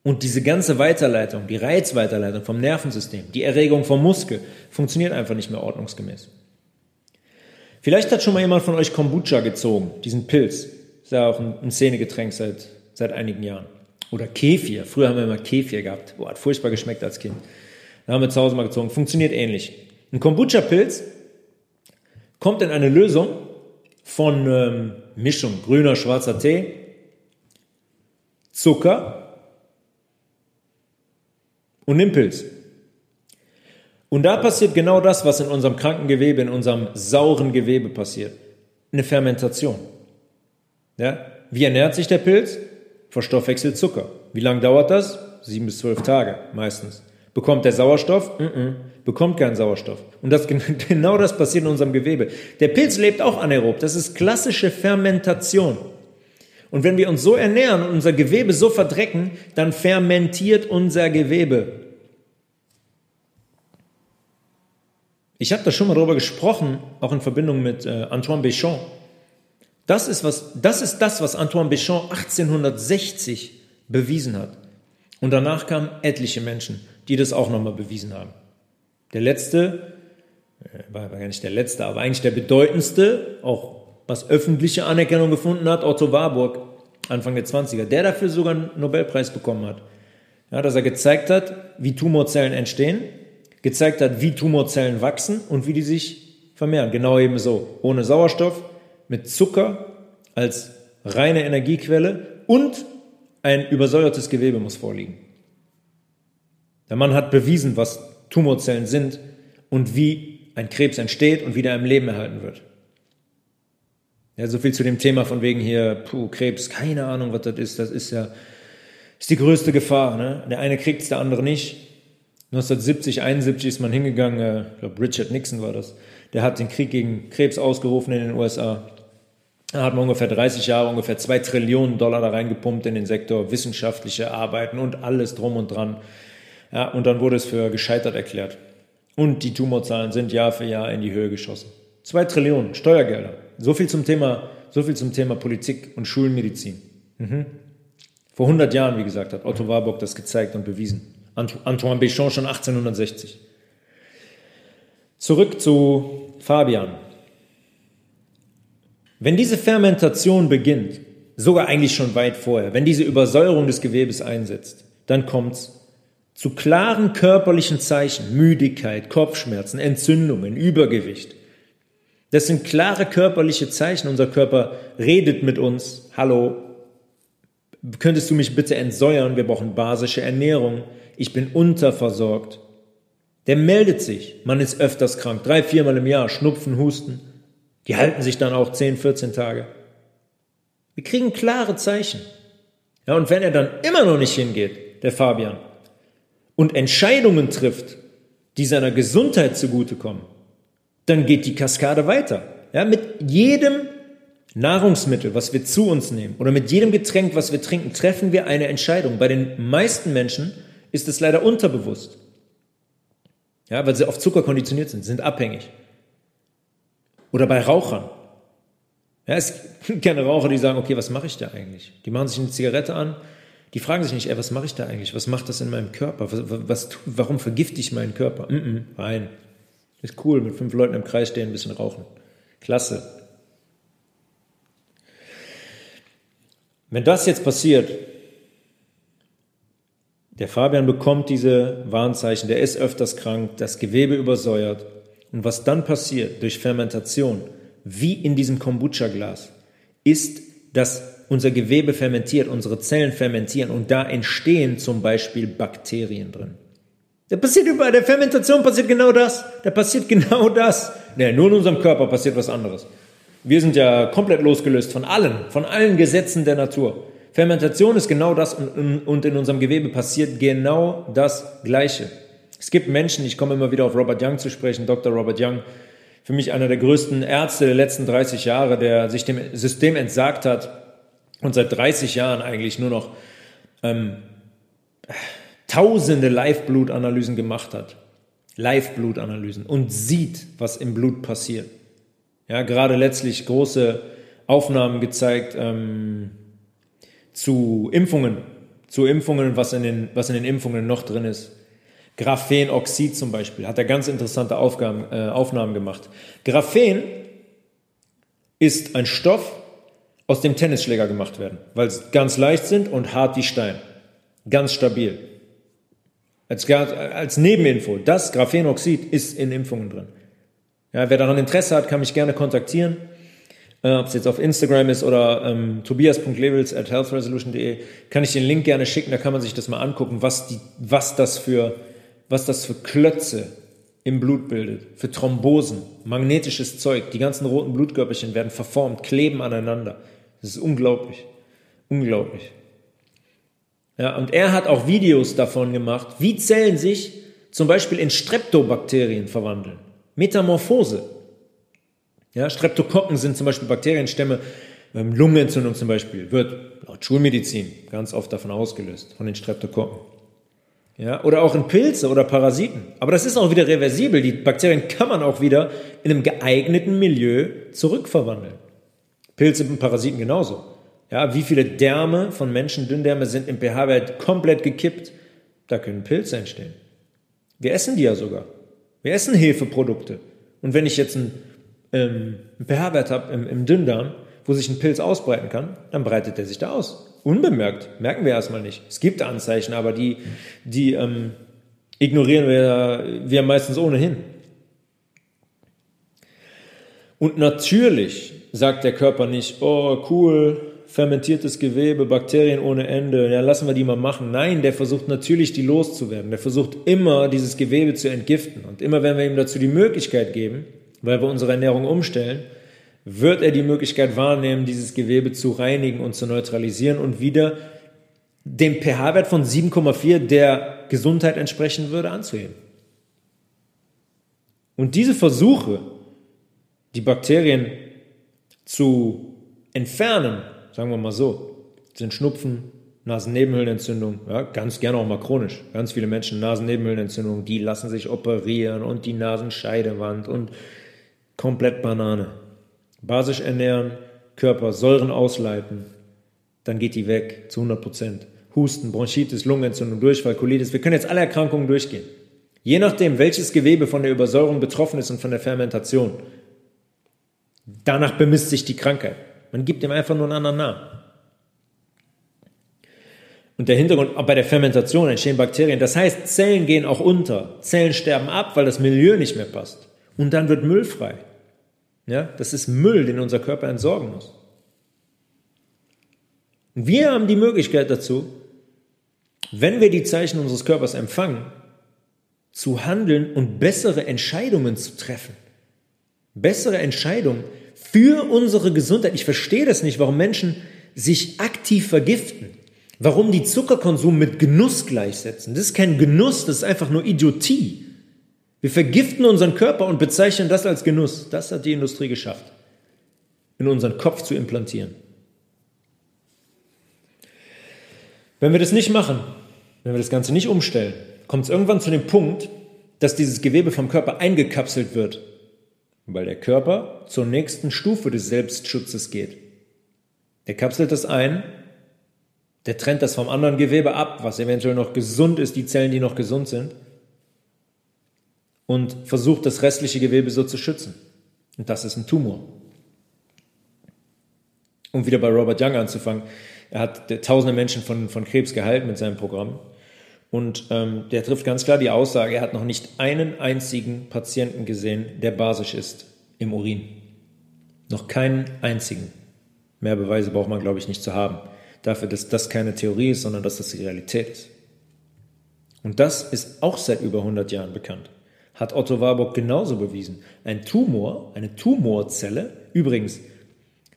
Und diese ganze Weiterleitung, die Reizweiterleitung vom Nervensystem, die Erregung vom Muskel, funktioniert einfach nicht mehr ordnungsgemäß. Vielleicht hat schon mal jemand von euch Kombucha gezogen, diesen Pilz. Ist ja auch ein, ein Szenegetränk seit, seit einigen Jahren. Oder Kefir. Früher haben wir immer Kefir gehabt. Boah, hat furchtbar geschmeckt als Kind. Da haben wir zu Hause mal gezogen. Funktioniert ähnlich. Ein Kombucha-Pilz kommt in eine Lösung von ähm, Mischung grüner, schwarzer Tee, Zucker und Pilz. Und da passiert genau das, was in unserem kranken Gewebe, in unserem sauren Gewebe passiert. Eine Fermentation. Ja? Wie ernährt sich der Pilz? Verstoffwechselt Zucker. Wie lange dauert das? Sieben bis zwölf Tage meistens. Bekommt der Sauerstoff? Mm -mm, bekommt keinen Sauerstoff. Und das, genau das passiert in unserem Gewebe. Der Pilz lebt auch anaerob. Das ist klassische Fermentation. Und wenn wir uns so ernähren und unser Gewebe so verdrecken, dann fermentiert unser Gewebe. Ich habe da schon mal darüber gesprochen, auch in Verbindung mit äh, Antoine Béchamp. Das ist, was, das ist das, was Antoine Béchamp 1860 bewiesen hat. Und danach kamen etliche Menschen, die das auch nochmal bewiesen haben. Der letzte, äh, war gar nicht der letzte, aber eigentlich der bedeutendste, auch was öffentliche Anerkennung gefunden hat, Otto Warburg, Anfang der 20er, der dafür sogar einen Nobelpreis bekommen hat. Ja, dass er gezeigt hat, wie Tumorzellen entstehen, gezeigt hat, wie Tumorzellen wachsen und wie die sich vermehren. Genau eben so. Ohne Sauerstoff, mit Zucker als reine Energiequelle und ein übersäuertes Gewebe muss vorliegen. Der Mann hat bewiesen, was Tumorzellen sind und wie ein Krebs entsteht und wieder im Leben erhalten wird. Ja, so viel zu dem Thema von wegen hier, puh, Krebs, keine Ahnung, was das ist. Das ist ja, ist die größte Gefahr. Ne? Der eine kriegt es, der andere nicht. 1970, 71 ist man hingegangen, äh, ich glaube Richard Nixon war das, der hat den Krieg gegen Krebs ausgerufen in den USA. Da hat man ungefähr 30 Jahre, ungefähr zwei Trillionen Dollar da reingepumpt in den Sektor, wissenschaftliche Arbeiten und alles drum und dran. Ja, und dann wurde es für gescheitert erklärt. Und die Tumorzahlen sind Jahr für Jahr in die Höhe geschossen. Zwei Trillionen Steuergelder. So viel zum Thema, so viel zum Thema Politik und Schulmedizin. Mhm. Vor 100 Jahren, wie gesagt, hat Otto Warburg das gezeigt und bewiesen. Antoine Béchamp schon 1860. Zurück zu Fabian. Wenn diese Fermentation beginnt, sogar eigentlich schon weit vorher, wenn diese Übersäuerung des Gewebes einsetzt, dann kommt's zu klaren körperlichen Zeichen, Müdigkeit, Kopfschmerzen, Entzündungen, Übergewicht. Das sind klare körperliche Zeichen. Unser Körper redet mit uns. Hallo, könntest du mich bitte entsäuern? Wir brauchen basische Ernährung. Ich bin unterversorgt. Der meldet sich. Man ist öfters krank. Drei, viermal im Jahr. Schnupfen, Husten. Die halten sich dann auch 10, 14 Tage. Wir kriegen klare Zeichen. Ja, und wenn er dann immer noch nicht hingeht, der Fabian, und Entscheidungen trifft, die seiner Gesundheit zugutekommen, dann geht die Kaskade weiter. Ja, mit jedem Nahrungsmittel, was wir zu uns nehmen oder mit jedem Getränk, was wir trinken, treffen wir eine Entscheidung. Bei den meisten Menschen ist es leider unterbewusst. Ja, weil sie auf Zucker konditioniert sind, sind abhängig. Oder bei Rauchern. Ja, es gibt keine Raucher, die sagen, okay, was mache ich da eigentlich? Die machen sich eine Zigarette an, die fragen sich nicht, ey, was mache ich da eigentlich? Was macht das in meinem Körper? Was, was, warum vergifte ich meinen Körper? Mm -mm, nein. Ist cool, mit fünf Leuten im Kreis stehen, ein bisschen rauchen. Klasse. Wenn das jetzt passiert, der Fabian bekommt diese Warnzeichen, der ist öfters krank, das Gewebe übersäuert. Und was dann passiert durch Fermentation, wie in diesem Kombucha-Glas, ist, dass unser Gewebe fermentiert, unsere Zellen fermentieren und da entstehen zum Beispiel Bakterien drin. Da passiert überall, der Fermentation passiert genau das. Da passiert genau das. Nee, nur in unserem Körper passiert was anderes. Wir sind ja komplett losgelöst von allen, von allen Gesetzen der Natur. Fermentation ist genau das und in unserem Gewebe passiert genau das Gleiche. Es gibt Menschen, ich komme immer wieder auf Robert Young zu sprechen, Dr. Robert Young, für mich einer der größten Ärzte der letzten 30 Jahre, der sich dem System entsagt hat und seit 30 Jahren eigentlich nur noch ähm, tausende Live-Blutanalysen gemacht hat. Live-Blutanalysen und sieht, was im Blut passiert. Ja, gerade letztlich große Aufnahmen gezeigt ähm, zu Impfungen, zu Impfungen, was in den, was in den Impfungen noch drin ist. Graphenoxid zum Beispiel, hat er ganz interessante Aufgaben, äh, Aufnahmen gemacht. Graphen ist ein Stoff, aus dem Tennisschläger gemacht werden, weil sie ganz leicht sind und hart wie Stein. Ganz stabil. Als, als Nebeninfo, das Graphenoxid ist in Impfungen drin. Ja, wer daran Interesse hat, kann mich gerne kontaktieren. Äh, Ob es jetzt auf Instagram ist oder ähm, tobias.levels at healthresolution.de, kann ich den Link gerne schicken, da kann man sich das mal angucken, was, die, was, das, für, was das für Klötze im Blut bildet, für Thrombosen, magnetisches Zeug. Die ganzen roten Blutkörperchen werden verformt, kleben aneinander. Das ist unglaublich. Unglaublich. Ja, und er hat auch Videos davon gemacht, wie Zellen sich zum Beispiel in Streptobakterien verwandeln. Metamorphose. Ja, Streptokokken sind zum Beispiel Bakterienstämme, ähm, Lungenentzündung zum Beispiel, wird laut Schulmedizin ganz oft davon ausgelöst, von den Streptokokken. Ja, oder auch in Pilze oder Parasiten. Aber das ist auch wieder reversibel. Die Bakterien kann man auch wieder in einem geeigneten Milieu zurückverwandeln. Pilze und Parasiten genauso. Ja, wie viele Därme von Menschen, Dünndärme sind im pH-Wert komplett gekippt? Da können Pilze entstehen. Wir essen die ja sogar. Wir essen Hefeprodukte. Und wenn ich jetzt einen, ähm, einen pH-Wert habe im, im Dünndarm, wo sich ein Pilz ausbreiten kann, dann breitet der sich da aus. Unbemerkt. Merken wir erstmal nicht. Es gibt Anzeichen, aber die, die ähm, ignorieren wir, wir meistens ohnehin. Und natürlich sagt der Körper nicht, oh cool, fermentiertes Gewebe, Bakterien ohne Ende, ja lassen wir die mal machen. Nein, der versucht natürlich, die loszuwerden. Der versucht immer, dieses Gewebe zu entgiften. Und immer wenn wir ihm dazu die Möglichkeit geben, weil wir unsere Ernährung umstellen, wird er die Möglichkeit wahrnehmen, dieses Gewebe zu reinigen und zu neutralisieren und wieder dem pH-Wert von 7,4, der Gesundheit entsprechen würde, anzuheben. Und diese Versuche, die Bakterien zu entfernen, sagen wir mal so, sind Schnupfen, Nasennebenhöhlenentzündung, ja, ganz gerne auch mal chronisch. Ganz viele Menschen Nasennebenhöhlenentzündung, die lassen sich operieren und die Nasenscheidewand und komplett Banane. Basisch ernähren, Körper Säuren ausleiten, dann geht die weg zu 100 Prozent. Husten, Bronchitis, Lungenentzündung, Durchfall, Colitis. Wir können jetzt alle Erkrankungen durchgehen. Je nachdem, welches Gewebe von der Übersäuerung betroffen ist und von der Fermentation, Danach bemisst sich die Krankheit. Man gibt ihm einfach nur einen anderen Namen. Und der Hintergrund, auch bei der Fermentation entstehen Bakterien. Das heißt, Zellen gehen auch unter. Zellen sterben ab, weil das Milieu nicht mehr passt. Und dann wird Müll frei. Ja, das ist Müll, den unser Körper entsorgen muss. Und wir haben die Möglichkeit dazu, wenn wir die Zeichen unseres Körpers empfangen, zu handeln und bessere Entscheidungen zu treffen bessere Entscheidung für unsere Gesundheit. Ich verstehe das nicht, warum Menschen sich aktiv vergiften. Warum die Zuckerkonsum mit Genuss gleichsetzen. Das ist kein Genuss, das ist einfach nur Idiotie. Wir vergiften unseren Körper und bezeichnen das als Genuss. Das hat die Industrie geschafft, in unseren Kopf zu implantieren. Wenn wir das nicht machen, wenn wir das Ganze nicht umstellen, kommt es irgendwann zu dem Punkt, dass dieses Gewebe vom Körper eingekapselt wird weil der Körper zur nächsten Stufe des Selbstschutzes geht. Der kapselt das ein, der trennt das vom anderen Gewebe ab, was eventuell noch gesund ist, die Zellen, die noch gesund sind, und versucht das restliche Gewebe so zu schützen. Und das ist ein Tumor. Um wieder bei Robert Young anzufangen, er hat tausende Menschen von, von Krebs geheilt mit seinem Programm. Und ähm, der trifft ganz klar die Aussage, er hat noch nicht einen einzigen Patienten gesehen, der basisch ist im Urin. Noch keinen einzigen. Mehr Beweise braucht man, glaube ich, nicht zu haben. Dafür, dass das keine Theorie ist, sondern dass das die Realität ist. Und das ist auch seit über 100 Jahren bekannt. Hat Otto Warburg genauso bewiesen. Ein Tumor, eine Tumorzelle, übrigens,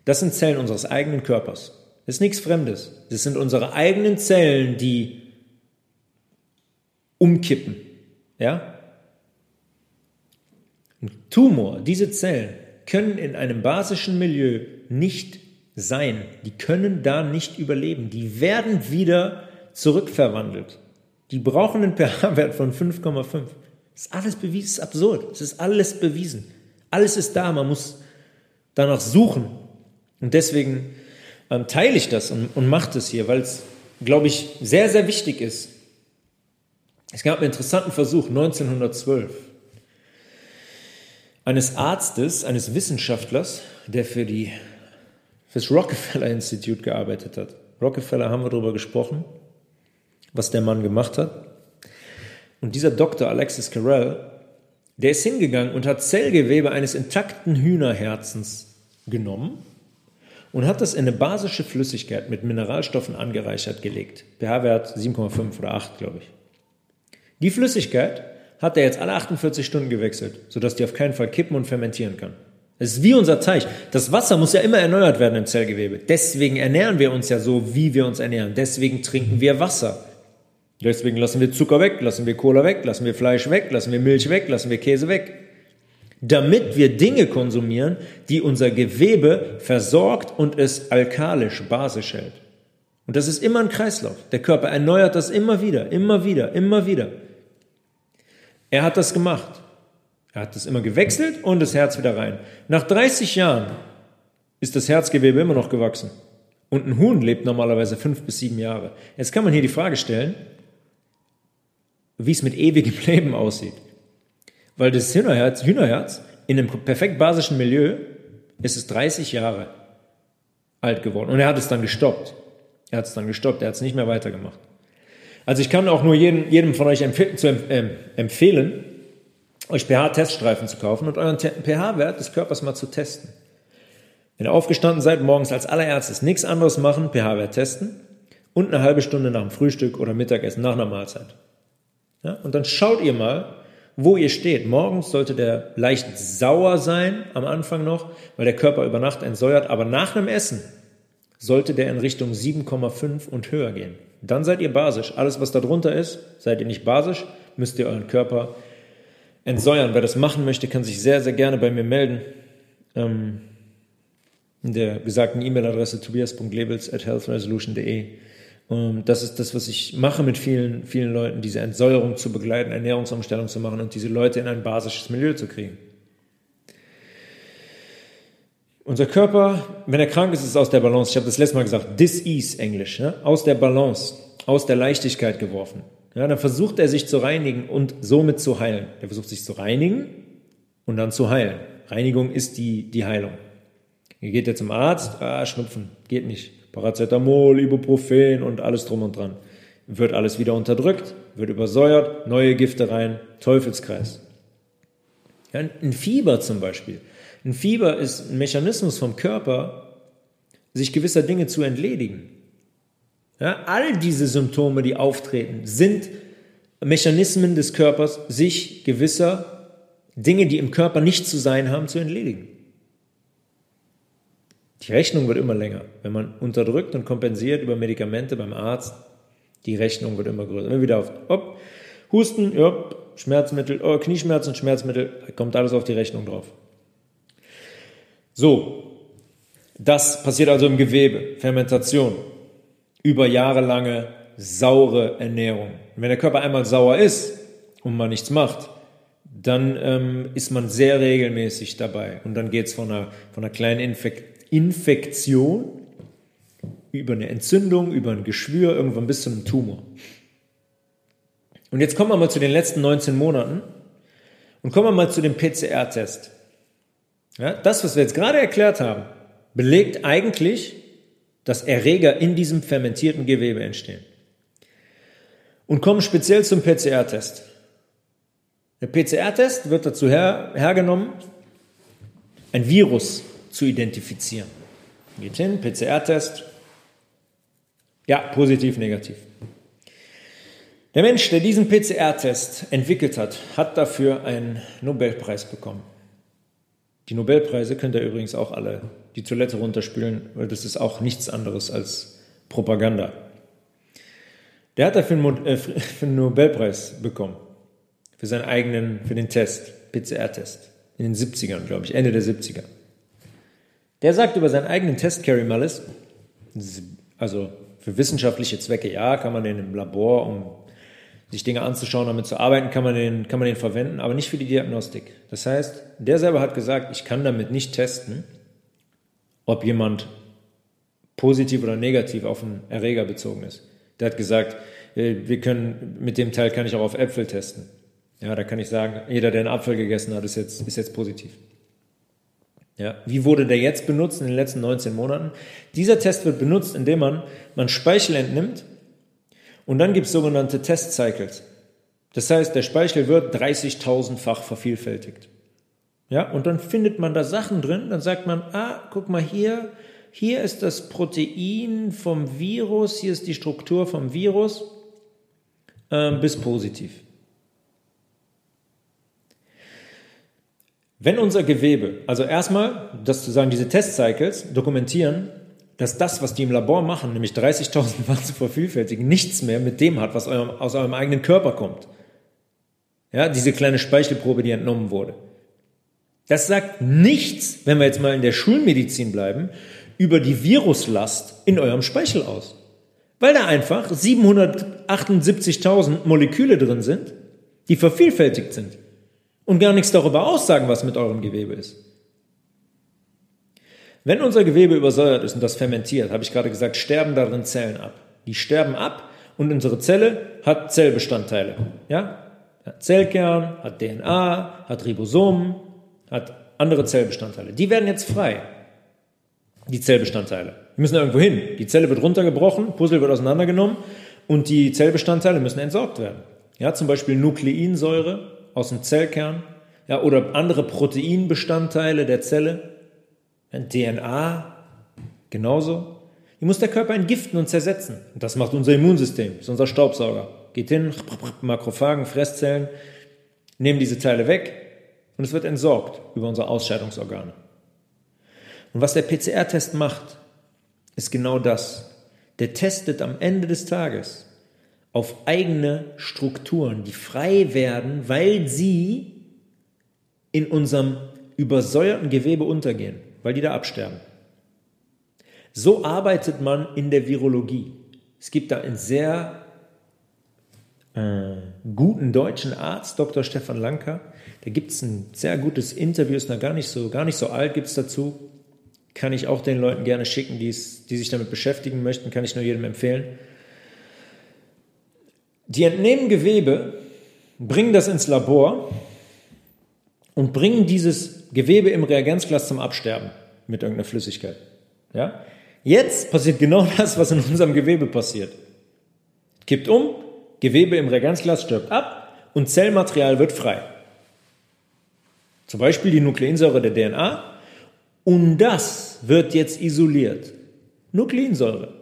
das sind Zellen unseres eigenen Körpers. Das ist nichts Fremdes. Das sind unsere eigenen Zellen, die umkippen. Ja? Ein Tumor, diese Zellen können in einem basischen Milieu nicht sein. Die können da nicht überleben. Die werden wieder zurückverwandelt. Die brauchen einen pH-Wert von 5,5. Das ist alles bewiesen, das ist absurd. Es ist alles bewiesen. Alles ist da, man muss danach suchen. Und deswegen ähm, teile ich das und, und mache das hier, weil es glaube ich, sehr, sehr wichtig ist. Es gab einen interessanten Versuch 1912 eines Arztes, eines Wissenschaftlers, der für die fürs Rockefeller Institute gearbeitet hat. Rockefeller haben wir darüber gesprochen, was der Mann gemacht hat. Und dieser Dr. Alexis Carrel, der ist hingegangen und hat Zellgewebe eines intakten Hühnerherzens genommen und hat das in eine basische Flüssigkeit mit Mineralstoffen angereichert gelegt. pH-Wert 7,5 oder 8, glaube ich. Die Flüssigkeit hat er jetzt alle 48 Stunden gewechselt, sodass die auf keinen Fall kippen und fermentieren kann. Es ist wie unser Teich. Das Wasser muss ja immer erneuert werden im Zellgewebe. Deswegen ernähren wir uns ja so, wie wir uns ernähren. Deswegen trinken wir Wasser. Deswegen lassen wir Zucker weg, lassen wir Cola weg, lassen wir Fleisch weg, lassen wir Milch weg, lassen wir Käse weg. Damit wir Dinge konsumieren, die unser Gewebe versorgt und es alkalisch, basisch hält. Und das ist immer ein Kreislauf. Der Körper erneuert das immer wieder, immer wieder, immer wieder. Er hat das gemacht. Er hat das immer gewechselt und das Herz wieder rein. Nach 30 Jahren ist das Herzgewebe immer noch gewachsen. Und ein Huhn lebt normalerweise fünf bis sieben Jahre. Jetzt kann man hier die Frage stellen, wie es mit ewigem Leben aussieht. Weil das Hühnerherz, Hühnerherz in einem perfekt basischen Milieu ist es 30 Jahre alt geworden. Und er hat es dann gestoppt. Er hat es dann gestoppt. Er hat es nicht mehr weitergemacht. Also ich kann auch nur jedem, jedem von euch empf zu, äh, empfehlen, euch pH-Teststreifen zu kaufen und euren pH-Wert des Körpers mal zu testen. Wenn ihr aufgestanden seid, morgens als allererstes nichts anderes machen, pH-Wert testen und eine halbe Stunde nach dem Frühstück oder Mittagessen, nach einer Mahlzeit. Ja, und dann schaut ihr mal, wo ihr steht. Morgens sollte der leicht sauer sein, am Anfang noch, weil der Körper über Nacht entsäuert, aber nach einem Essen sollte der in Richtung 7,5 und höher gehen. Dann seid ihr basisch. Alles, was da drunter ist, seid ihr nicht basisch, müsst ihr euren Körper entsäuern. Wer das machen möchte, kann sich sehr, sehr gerne bei mir melden. Ähm, in der gesagten E-Mail-Adresse tobias.lebels at healthresolution.de. Ähm, das ist das, was ich mache mit vielen, vielen Leuten, diese Entsäuerung zu begleiten, Ernährungsumstellung zu machen und diese Leute in ein basisches Milieu zu kriegen. Unser Körper, wenn er krank ist, ist aus der Balance. Ich habe das letzte Mal gesagt, dis-ease Englisch, ja? aus der Balance, aus der Leichtigkeit geworfen. Ja, dann versucht er sich zu reinigen und somit zu heilen. Er versucht sich zu reinigen und dann zu heilen. Reinigung ist die, die Heilung. Ihr geht jetzt zum Arzt, ah, Schnupfen, geht nicht. Paracetamol, Ibuprofen und alles drum und dran. Wird alles wieder unterdrückt, wird übersäuert, neue Gifte rein, Teufelskreis. Ja, ein Fieber zum Beispiel. Ein Fieber ist ein Mechanismus vom Körper, sich gewisser Dinge zu entledigen. Ja, all diese Symptome, die auftreten, sind Mechanismen des Körpers, sich gewisser Dinge, die im Körper nicht zu sein haben, zu entledigen. Die Rechnung wird immer länger. Wenn man unterdrückt und kompensiert über Medikamente beim Arzt, die Rechnung wird immer größer. Immer wieder auf, op, Husten, ja, Schmerzmittel, oh, Knieschmerzen, Schmerzmittel, kommt alles auf die Rechnung drauf. So, das passiert also im Gewebe, Fermentation, über jahrelange saure Ernährung. Und wenn der Körper einmal sauer ist und man nichts macht, dann ähm, ist man sehr regelmäßig dabei. Und dann geht es von einer, von einer kleinen Infek Infektion über eine Entzündung, über ein Geschwür, irgendwann bis zu einem Tumor. Und jetzt kommen wir mal zu den letzten 19 Monaten und kommen wir mal zu dem PCR-Test. Ja, das, was wir jetzt gerade erklärt haben, belegt eigentlich, dass Erreger in diesem fermentierten Gewebe entstehen. Und kommen speziell zum PCR-Test. Der PCR-Test wird dazu her, hergenommen, ein Virus zu identifizieren. Geht hin, PCR-Test. Ja, positiv, negativ. Der Mensch, der diesen PCR-Test entwickelt hat, hat dafür einen Nobelpreis bekommen. Die Nobelpreise könnt ihr übrigens auch alle die Toilette runterspülen, weil das ist auch nichts anderes als Propaganda. Der hat dafür einen, äh, Nobelpreis bekommen. Für seinen eigenen, für den Test, PCR-Test. In den 70ern, glaube ich, Ende der 70er. Der sagt über seinen eigenen Test, Carrie Mullis, also für wissenschaftliche Zwecke, ja, kann man den im Labor, um sich Dinge anzuschauen, damit zu arbeiten, kann man, den, kann man den verwenden, aber nicht für die Diagnostik. Das heißt, der selber hat gesagt, ich kann damit nicht testen, ob jemand positiv oder negativ auf einen Erreger bezogen ist. Der hat gesagt, äh, wir können, mit dem Teil kann ich auch auf Äpfel testen. Ja, da kann ich sagen, jeder, der einen Apfel gegessen hat, ist jetzt, ist jetzt positiv. Ja, wie wurde der jetzt benutzt in den letzten 19 Monaten? Dieser Test wird benutzt, indem man, man Speichel entnimmt und dann gibt es sogenannte Test-Cycles. Das heißt, der Speichel wird 30.000-fach vervielfältigt. Ja, und dann findet man da Sachen drin, dann sagt man, ah, guck mal hier, hier ist das Protein vom Virus, hier ist die Struktur vom Virus, äh, bis positiv. Wenn unser Gewebe, also erstmal, das zu sagen, diese Testcycles dokumentieren, dass das, was die im Labor machen, nämlich 30.000 Mal zu vervielfältigen, nichts mehr mit dem hat, was eurem, aus eurem eigenen Körper kommt. Ja, diese kleine Speichelprobe, die entnommen wurde. Das sagt nichts, wenn wir jetzt mal in der Schulmedizin bleiben, über die Viruslast in eurem Speichel aus. Weil da einfach 778.000 Moleküle drin sind, die vervielfältigt sind und gar nichts darüber aussagen, was mit eurem Gewebe ist. Wenn unser Gewebe übersäuert ist und das fermentiert, habe ich gerade gesagt, sterben darin Zellen ab. Die sterben ab und unsere Zelle hat Zellbestandteile. Ja? Hat Zellkern, hat DNA, hat Ribosomen, hat andere Zellbestandteile. Die werden jetzt frei. Die Zellbestandteile. Die müssen irgendwo hin. Die Zelle wird runtergebrochen, Puzzle wird auseinandergenommen und die Zellbestandteile müssen entsorgt werden. Ja, zum Beispiel Nukleinsäure aus dem Zellkern ja, oder andere Proteinbestandteile der Zelle, DNA genauso. Die muss der Körper entgiften und zersetzen. Und das macht unser Immunsystem, das ist unser Staubsauger. Geht hin, Makrophagen, Fresszellen, nehmen diese Teile weg und es wird entsorgt über unsere Ausscheidungsorgane. Und was der PCR-Test macht, ist genau das. Der testet am Ende des Tages auf eigene Strukturen, die frei werden, weil sie in unserem übersäuerten Gewebe untergehen, weil die da absterben. So arbeitet man in der Virologie. Es gibt da einen sehr äh, guten deutschen Arzt, Dr. Stefan Lanker. Da gibt es ein sehr gutes Interview, ist noch gar nicht so, gar nicht so alt, gibt es dazu. Kann ich auch den Leuten gerne schicken, die sich damit beschäftigen möchten, kann ich nur jedem empfehlen. Die entnehmen Gewebe, bringen das ins Labor und bringen dieses Gewebe im Reagenzglas zum Absterben mit irgendeiner Flüssigkeit. Ja? Jetzt passiert genau das, was in unserem Gewebe passiert. Kippt um, Gewebe im Reagenzglas stirbt ab und Zellmaterial wird frei. Zum Beispiel die Nukleinsäure der DNA. Und das wird jetzt isoliert. Nukleinsäure.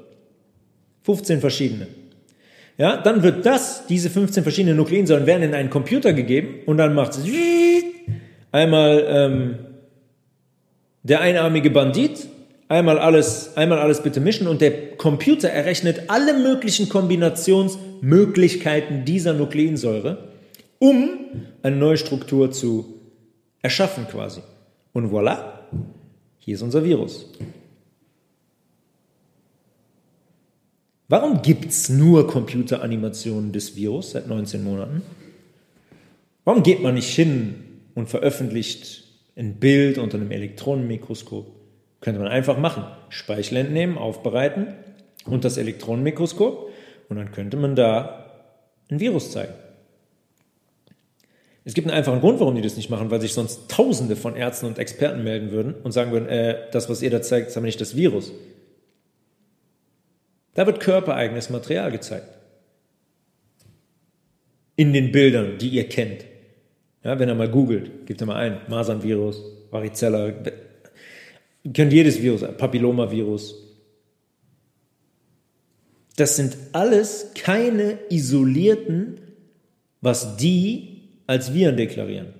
15 verschiedene. Ja, dann wird das, diese 15 verschiedenen Nukleinsäuren werden in einen Computer gegeben und dann macht es einmal ähm, der einarmige Bandit, einmal alles, einmal alles bitte mischen und der Computer errechnet alle möglichen Kombinationsmöglichkeiten dieser Nukleinsäure, um eine neue Struktur zu erschaffen quasi. Und voilà, hier ist unser Virus. Warum gibt es nur Computeranimationen des Virus seit 19 Monaten? Warum geht man nicht hin und veröffentlicht ein Bild unter einem Elektronenmikroskop? Könnte man einfach machen. Speichel entnehmen, aufbereiten und das Elektronenmikroskop und dann könnte man da ein Virus zeigen. Es gibt einen einfachen Grund, warum die das nicht machen, weil sich sonst Tausende von Ärzten und Experten melden würden und sagen würden, äh, das, was ihr da zeigt, ist aber nicht das Virus. Da wird körpereigenes Material gezeigt. In den Bildern, die ihr kennt. Ja, wenn ihr mal googelt, gebt ihr mal ein, Masernvirus, Varicella, ihr könnt jedes Virus, Papillomavirus. Das sind alles keine isolierten, was die als Viren deklarieren.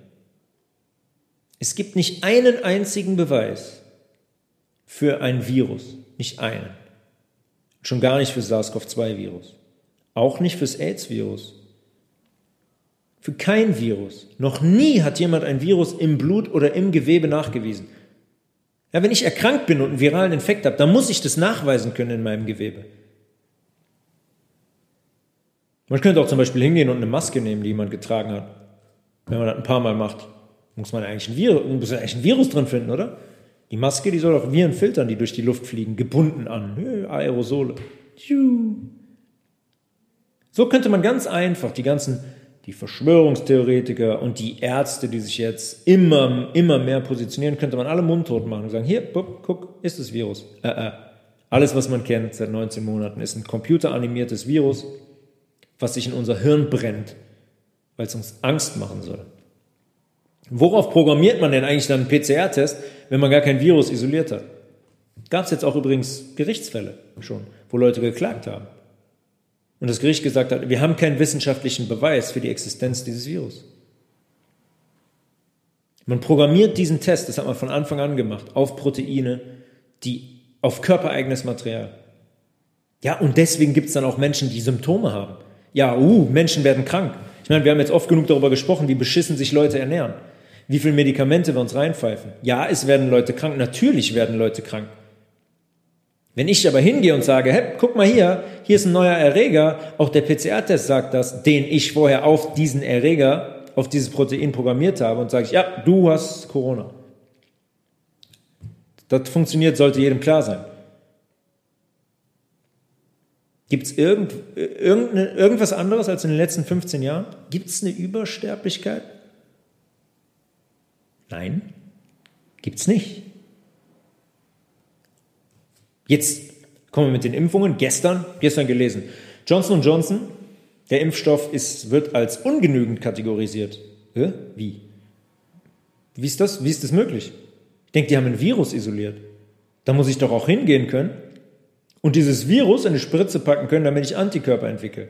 Es gibt nicht einen einzigen Beweis für ein Virus, nicht einen. Schon gar nicht für SARS-CoV-2-Virus. Auch nicht fürs AIDS-Virus. Für kein Virus. Noch nie hat jemand ein Virus im Blut oder im Gewebe nachgewiesen. Ja, wenn ich erkrankt bin und einen viralen Infekt habe, dann muss ich das nachweisen können in meinem Gewebe. Man könnte auch zum Beispiel hingehen und eine Maske nehmen, die jemand getragen hat. Wenn man das ein paar Mal macht, muss man eigentlich ein Virus, muss man eigentlich ein Virus drin finden, oder? Die Maske, die soll auch Viren filtern, die durch die Luft fliegen, gebunden an. Aerosole. So könnte man ganz einfach die ganzen, die Verschwörungstheoretiker und die Ärzte, die sich jetzt immer, immer mehr positionieren, könnte man alle mundtot machen und sagen, hier, guck, ist das Virus. Äh, äh. Alles, was man kennt seit 19 Monaten, ist ein computeranimiertes Virus, was sich in unser Hirn brennt, weil es uns Angst machen soll. Worauf programmiert man denn eigentlich dann einen PCR-Test, wenn man gar kein Virus isoliert hat? Gab es jetzt auch übrigens Gerichtsfälle schon, wo Leute geklagt haben. Und das Gericht gesagt hat, wir haben keinen wissenschaftlichen Beweis für die Existenz dieses Virus. Man programmiert diesen Test, das hat man von Anfang an gemacht, auf Proteine, die auf körpereigenes Material. Ja, und deswegen gibt es dann auch Menschen, die Symptome haben. Ja, uh, Menschen werden krank. Ich meine, wir haben jetzt oft genug darüber gesprochen, wie beschissen sich Leute ernähren. Wie viele Medikamente wir uns reinpfeifen. Ja, es werden Leute krank. Natürlich werden Leute krank. Wenn ich aber hingehe und sage, hey, guck mal hier, hier ist ein neuer Erreger, auch der PCR-Test sagt das, den ich vorher auf diesen Erreger, auf dieses Protein programmiert habe und sage ich, ja, du hast Corona. Das funktioniert, sollte jedem klar sein. Gibt es irgend, irgendwas anderes als in den letzten 15 Jahren? Gibt es eine Übersterblichkeit? Nein, gibt es nicht. Jetzt kommen wir mit den Impfungen. Gestern, gestern gelesen. Johnson Johnson, der Impfstoff ist, wird als ungenügend kategorisiert. Äh? Wie? Wie ist das? Wie ist das möglich? Ich denke, die haben ein Virus isoliert. Da muss ich doch auch hingehen können und dieses Virus in eine Spritze packen können, damit ich Antikörper entwickle.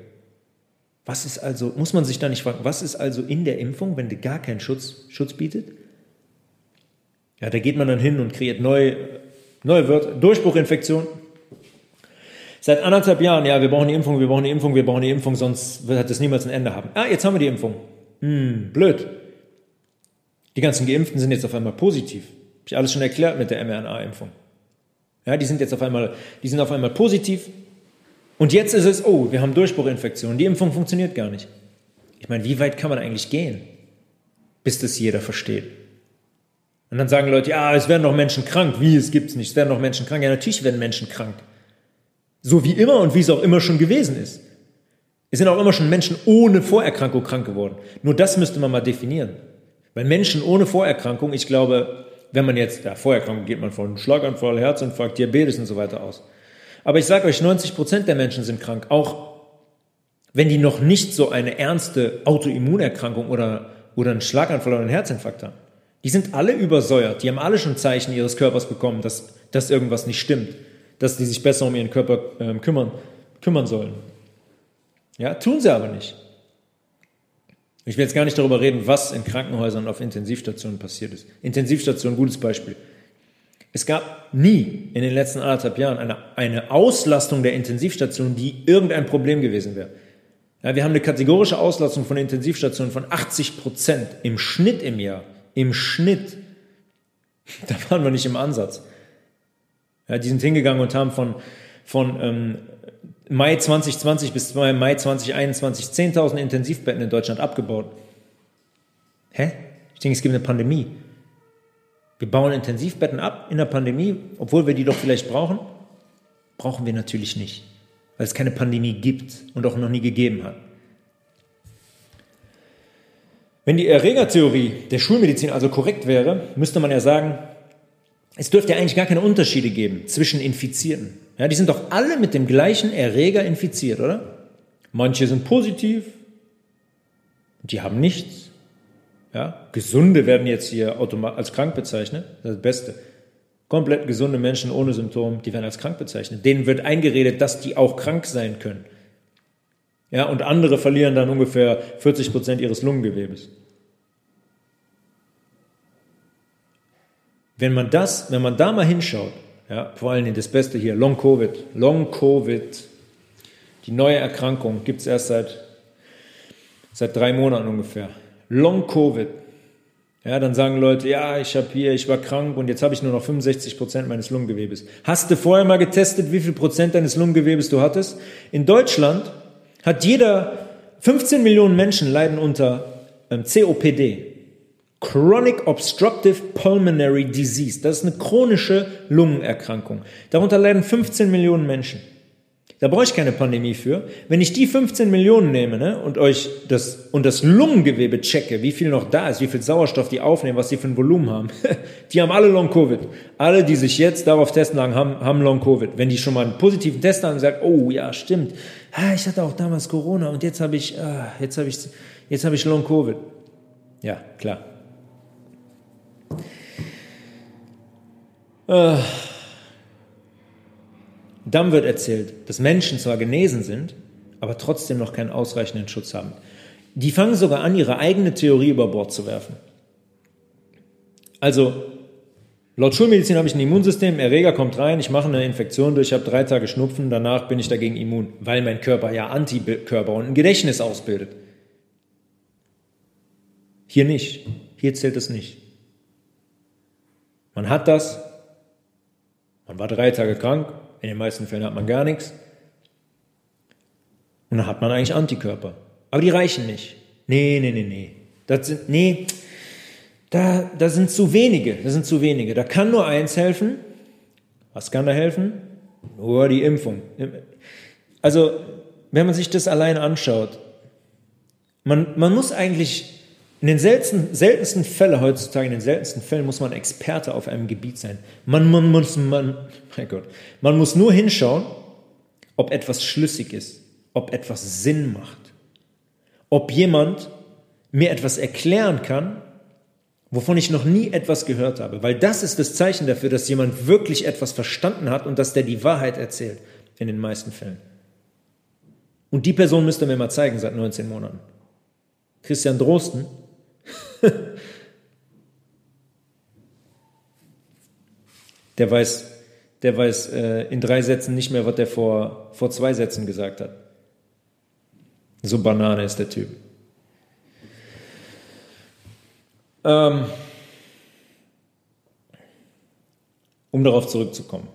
Was ist also, muss man sich da nicht fragen, was ist also in der Impfung, wenn die gar keinen Schutz, Schutz bietet? Ja, da geht man dann hin und kreiert neue, neue Wörter. Durchbruchinfektion. Seit anderthalb Jahren, ja, wir brauchen die Impfung, wir brauchen die Impfung, wir brauchen die Impfung, sonst wird das niemals ein Ende haben. Ah, jetzt haben wir die Impfung. Hm, blöd. Die ganzen Geimpften sind jetzt auf einmal positiv. Habe ich alles schon erklärt mit der mRNA-Impfung. Ja, die sind jetzt auf einmal, die sind auf einmal positiv. Und jetzt ist es, oh, wir haben Durchbruchinfektionen. Die Impfung funktioniert gar nicht. Ich meine, wie weit kann man eigentlich gehen, bis das jeder versteht? Und dann sagen Leute, ja, es werden doch Menschen krank. Wie, es gibt's nicht. Es werden doch Menschen krank. Ja, natürlich werden Menschen krank. So wie immer und wie es auch immer schon gewesen ist. Es sind auch immer schon Menschen ohne Vorerkrankung krank geworden. Nur das müsste man mal definieren. Weil Menschen ohne Vorerkrankung, ich glaube, wenn man jetzt, ja, Vorerkrankung geht man von Schlaganfall, Herzinfarkt, Diabetes und so weiter aus. Aber ich sage euch, 90 Prozent der Menschen sind krank, auch wenn die noch nicht so eine ernste Autoimmunerkrankung oder, oder einen Schlaganfall oder einen Herzinfarkt haben. Die sind alle übersäuert, die haben alle schon Zeichen ihres Körpers bekommen, dass, dass irgendwas nicht stimmt, dass die sich besser um ihren Körper äh, kümmern, kümmern sollen. Ja, tun sie aber nicht. Ich will jetzt gar nicht darüber reden, was in Krankenhäusern und auf Intensivstationen passiert ist. Intensivstation, gutes Beispiel. Es gab nie in den letzten anderthalb Jahren eine, eine Auslastung der Intensivstationen, die irgendein Problem gewesen wäre. Ja, wir haben eine kategorische Auslastung von Intensivstationen von 80 Prozent im Schnitt im Jahr. Im Schnitt. Da waren wir nicht im Ansatz. Ja, die sind hingegangen und haben von, von ähm, Mai 2020 bis Mai 2021 10.000 Intensivbetten in Deutschland abgebaut. Hä? Ich denke, es gibt eine Pandemie. Wir bauen Intensivbetten ab in der Pandemie, obwohl wir die doch vielleicht brauchen? Brauchen wir natürlich nicht, weil es keine Pandemie gibt und auch noch nie gegeben hat. Wenn die Erregertheorie der Schulmedizin also korrekt wäre, müsste man ja sagen, es dürfte ja eigentlich gar keine Unterschiede geben zwischen Infizierten. Ja, die sind doch alle mit dem gleichen Erreger infiziert, oder? Manche sind positiv, die haben nichts. Ja, Gesunde werden jetzt hier automatisch als krank bezeichnet. Das das Beste. Komplett gesunde Menschen ohne Symptom, die werden als krank bezeichnet. Denen wird eingeredet, dass die auch krank sein können. Ja, und andere verlieren dann ungefähr 40 Prozent ihres Lungengewebes. Wenn man das, wenn man da mal hinschaut, ja, vor allen Dingen das Beste hier, Long Covid. Long Covid. Die neue Erkrankung gibt es erst seit, seit drei Monaten ungefähr. Long Covid. Ja, dann sagen Leute, ja, ich habe hier, ich war krank und jetzt habe ich nur noch 65 Prozent meines Lungengewebes. Hast du vorher mal getestet, wie viel Prozent deines Lungengewebes du hattest? In Deutschland hat jeder, 15 Millionen Menschen leiden unter ähm, COPD. Chronic Obstructive Pulmonary Disease. Das ist eine chronische Lungenerkrankung. Darunter leiden 15 Millionen Menschen. Da brauche ich keine Pandemie für. Wenn ich die 15 Millionen nehme ne, und euch das und das Lungengewebe checke, wie viel noch da ist, wie viel Sauerstoff die aufnehmen, was die für ein Volumen haben, die haben alle Long Covid. Alle, die sich jetzt darauf testen lagen, haben, haben Long Covid. Wenn die schon mal einen positiven Test haben und sagen, oh ja, stimmt, ah, ich hatte auch damals Corona und jetzt habe ich, ah, jetzt habe ich, jetzt habe ich Long Covid. Ja, klar. Äh. Dann wird erzählt, dass Menschen zwar genesen sind, aber trotzdem noch keinen ausreichenden Schutz haben. Die fangen sogar an, ihre eigene Theorie über Bord zu werfen. Also, laut Schulmedizin habe ich ein Immunsystem, Erreger kommt rein, ich mache eine Infektion durch, ich habe drei Tage Schnupfen, danach bin ich dagegen immun, weil mein Körper ja Antikörper und ein Gedächtnis ausbildet. Hier nicht. Hier zählt es nicht. Man hat das, man war drei Tage krank, in den meisten Fällen hat man gar nichts. Und dann hat man eigentlich Antikörper. Aber die reichen nicht. Nee, nee, nee, nee. Das sind, nee, da, da sind zu wenige. Das sind zu wenige. Da kann nur eins helfen. Was kann da helfen? Nur die Impfung. Also, wenn man sich das allein anschaut, man, man muss eigentlich in den seltensten, seltensten Fällen heutzutage, in den seltensten Fällen muss man Experte auf einem Gebiet sein. Man, man, muss, man, mein Gott, man muss nur hinschauen, ob etwas schlüssig ist, ob etwas Sinn macht, ob jemand mir etwas erklären kann, wovon ich noch nie etwas gehört habe. Weil das ist das Zeichen dafür, dass jemand wirklich etwas verstanden hat und dass der die Wahrheit erzählt, in den meisten Fällen. Und die Person müsste mir mal zeigen seit 19 Monaten. Christian Drosten der weiß, der weiß äh, in drei Sätzen nicht mehr, was der vor, vor zwei Sätzen gesagt hat. So Banane ist der Typ. Ähm, um darauf zurückzukommen.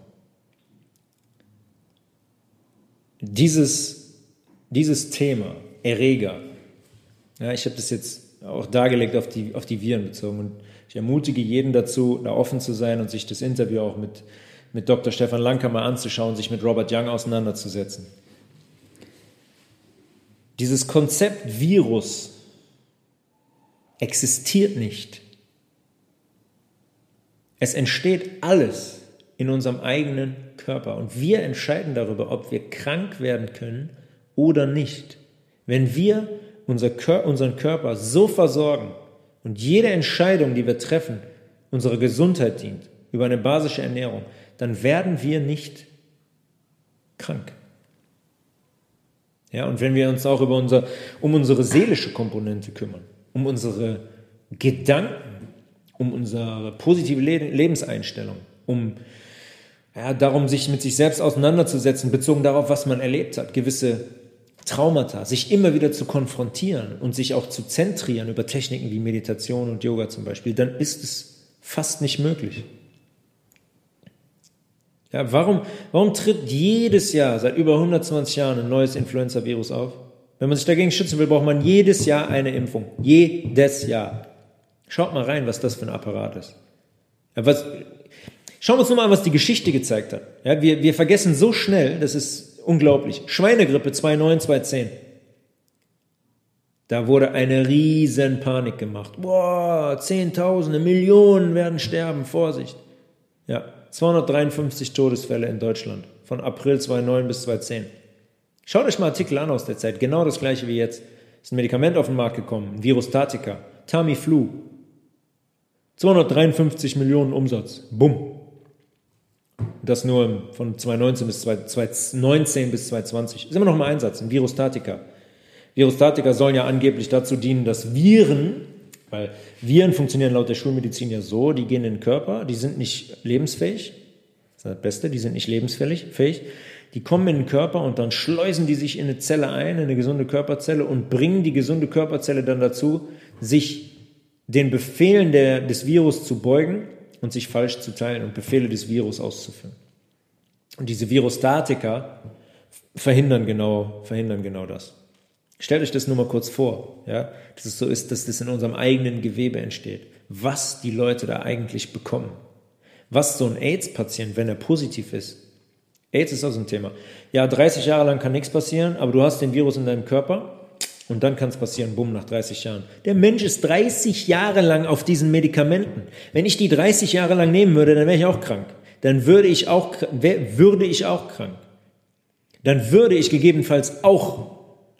Dieses, dieses Thema, Erreger, ja, ich habe das jetzt auch dargelegt auf die, auf die Viren bezogen. Und ich ermutige jeden dazu, da offen zu sein und sich das Interview auch mit, mit Dr. Stefan Lanker mal anzuschauen, sich mit Robert Young auseinanderzusetzen. Dieses Konzept Virus existiert nicht. Es entsteht alles in unserem eigenen Körper und wir entscheiden darüber, ob wir krank werden können oder nicht. Wenn wir unseren Körper so versorgen und jede Entscheidung, die wir treffen, unserer Gesundheit dient, über eine basische Ernährung, dann werden wir nicht krank. Ja, und wenn wir uns auch über unser, um unsere seelische Komponente kümmern, um unsere Gedanken, um unsere positive Lebenseinstellung, um ja, darum, sich mit sich selbst auseinanderzusetzen, bezogen darauf, was man erlebt hat, gewisse Traumata, sich immer wieder zu konfrontieren und sich auch zu zentrieren über Techniken wie Meditation und Yoga zum Beispiel, dann ist es fast nicht möglich. Ja, warum, warum tritt jedes Jahr seit über 120 Jahren ein neues Influenza-Virus auf? Wenn man sich dagegen schützen will, braucht man jedes Jahr eine Impfung. Jedes Jahr. Schaut mal rein, was das für ein Apparat ist. Was, schauen wir uns nur mal an, was die Geschichte gezeigt hat. Ja, wir, wir vergessen so schnell, das ist unglaublich. Schweinegrippe 2009, 2010. Da wurde eine riesen Panik gemacht. Boah, Zehntausende, Millionen werden sterben, Vorsicht. Ja, 253 Todesfälle in Deutschland von April 2009 bis 2010. Schaut euch mal Artikel an aus der Zeit, genau das gleiche wie jetzt. Ist ein Medikament auf den Markt gekommen, ein Tamiflu. 253 Millionen Umsatz. Bumm. Das nur von 2019 bis 2019 bis 2020. Ist immer noch im Einsatz, ein Virustatika. Virustatika sollen ja angeblich dazu dienen, dass Viren, weil Viren funktionieren laut der Schulmedizin ja so, die gehen in den Körper, die sind nicht lebensfähig. Das ist das Beste, die sind nicht lebensfähig. Die kommen in den Körper und dann schleusen die sich in eine Zelle ein, in eine gesunde Körperzelle und bringen die gesunde Körperzelle dann dazu, sich den Befehlen der, des Virus zu beugen und sich falsch zu teilen und Befehle des Virus auszuführen. Und diese Virostatika verhindern genau, verhindern genau das. Stellt euch das nur mal kurz vor, ja, dass es so ist, dass das in unserem eigenen Gewebe entsteht. Was die Leute da eigentlich bekommen. Was so ein AIDS-Patient, wenn er positiv ist, AIDS ist auch so ein Thema. Ja, 30 Jahre lang kann nichts passieren, aber du hast den Virus in deinem Körper und dann kann es passieren, bumm, nach 30 Jahren. Der Mensch ist 30 Jahre lang auf diesen Medikamenten. Wenn ich die 30 Jahre lang nehmen würde, dann wäre ich auch krank. Dann würde ich auch, würde ich auch krank. Dann würde ich gegebenenfalls auch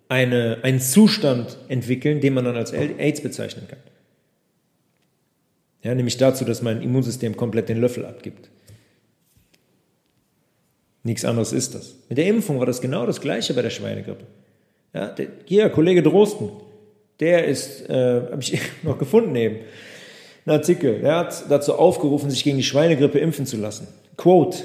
eine, einen Zustand entwickeln, den man dann als AIDS bezeichnen kann. Ja, nämlich dazu, dass mein Immunsystem komplett den Löffel abgibt. Nichts anderes ist das. Mit der Impfung war das genau das Gleiche bei der Schweinegrippe. Ja, der, hier, Kollege Drosten, der ist, äh, habe ich noch gefunden eben, ein Artikel, der hat dazu aufgerufen, sich gegen die Schweinegrippe impfen zu lassen. Quote,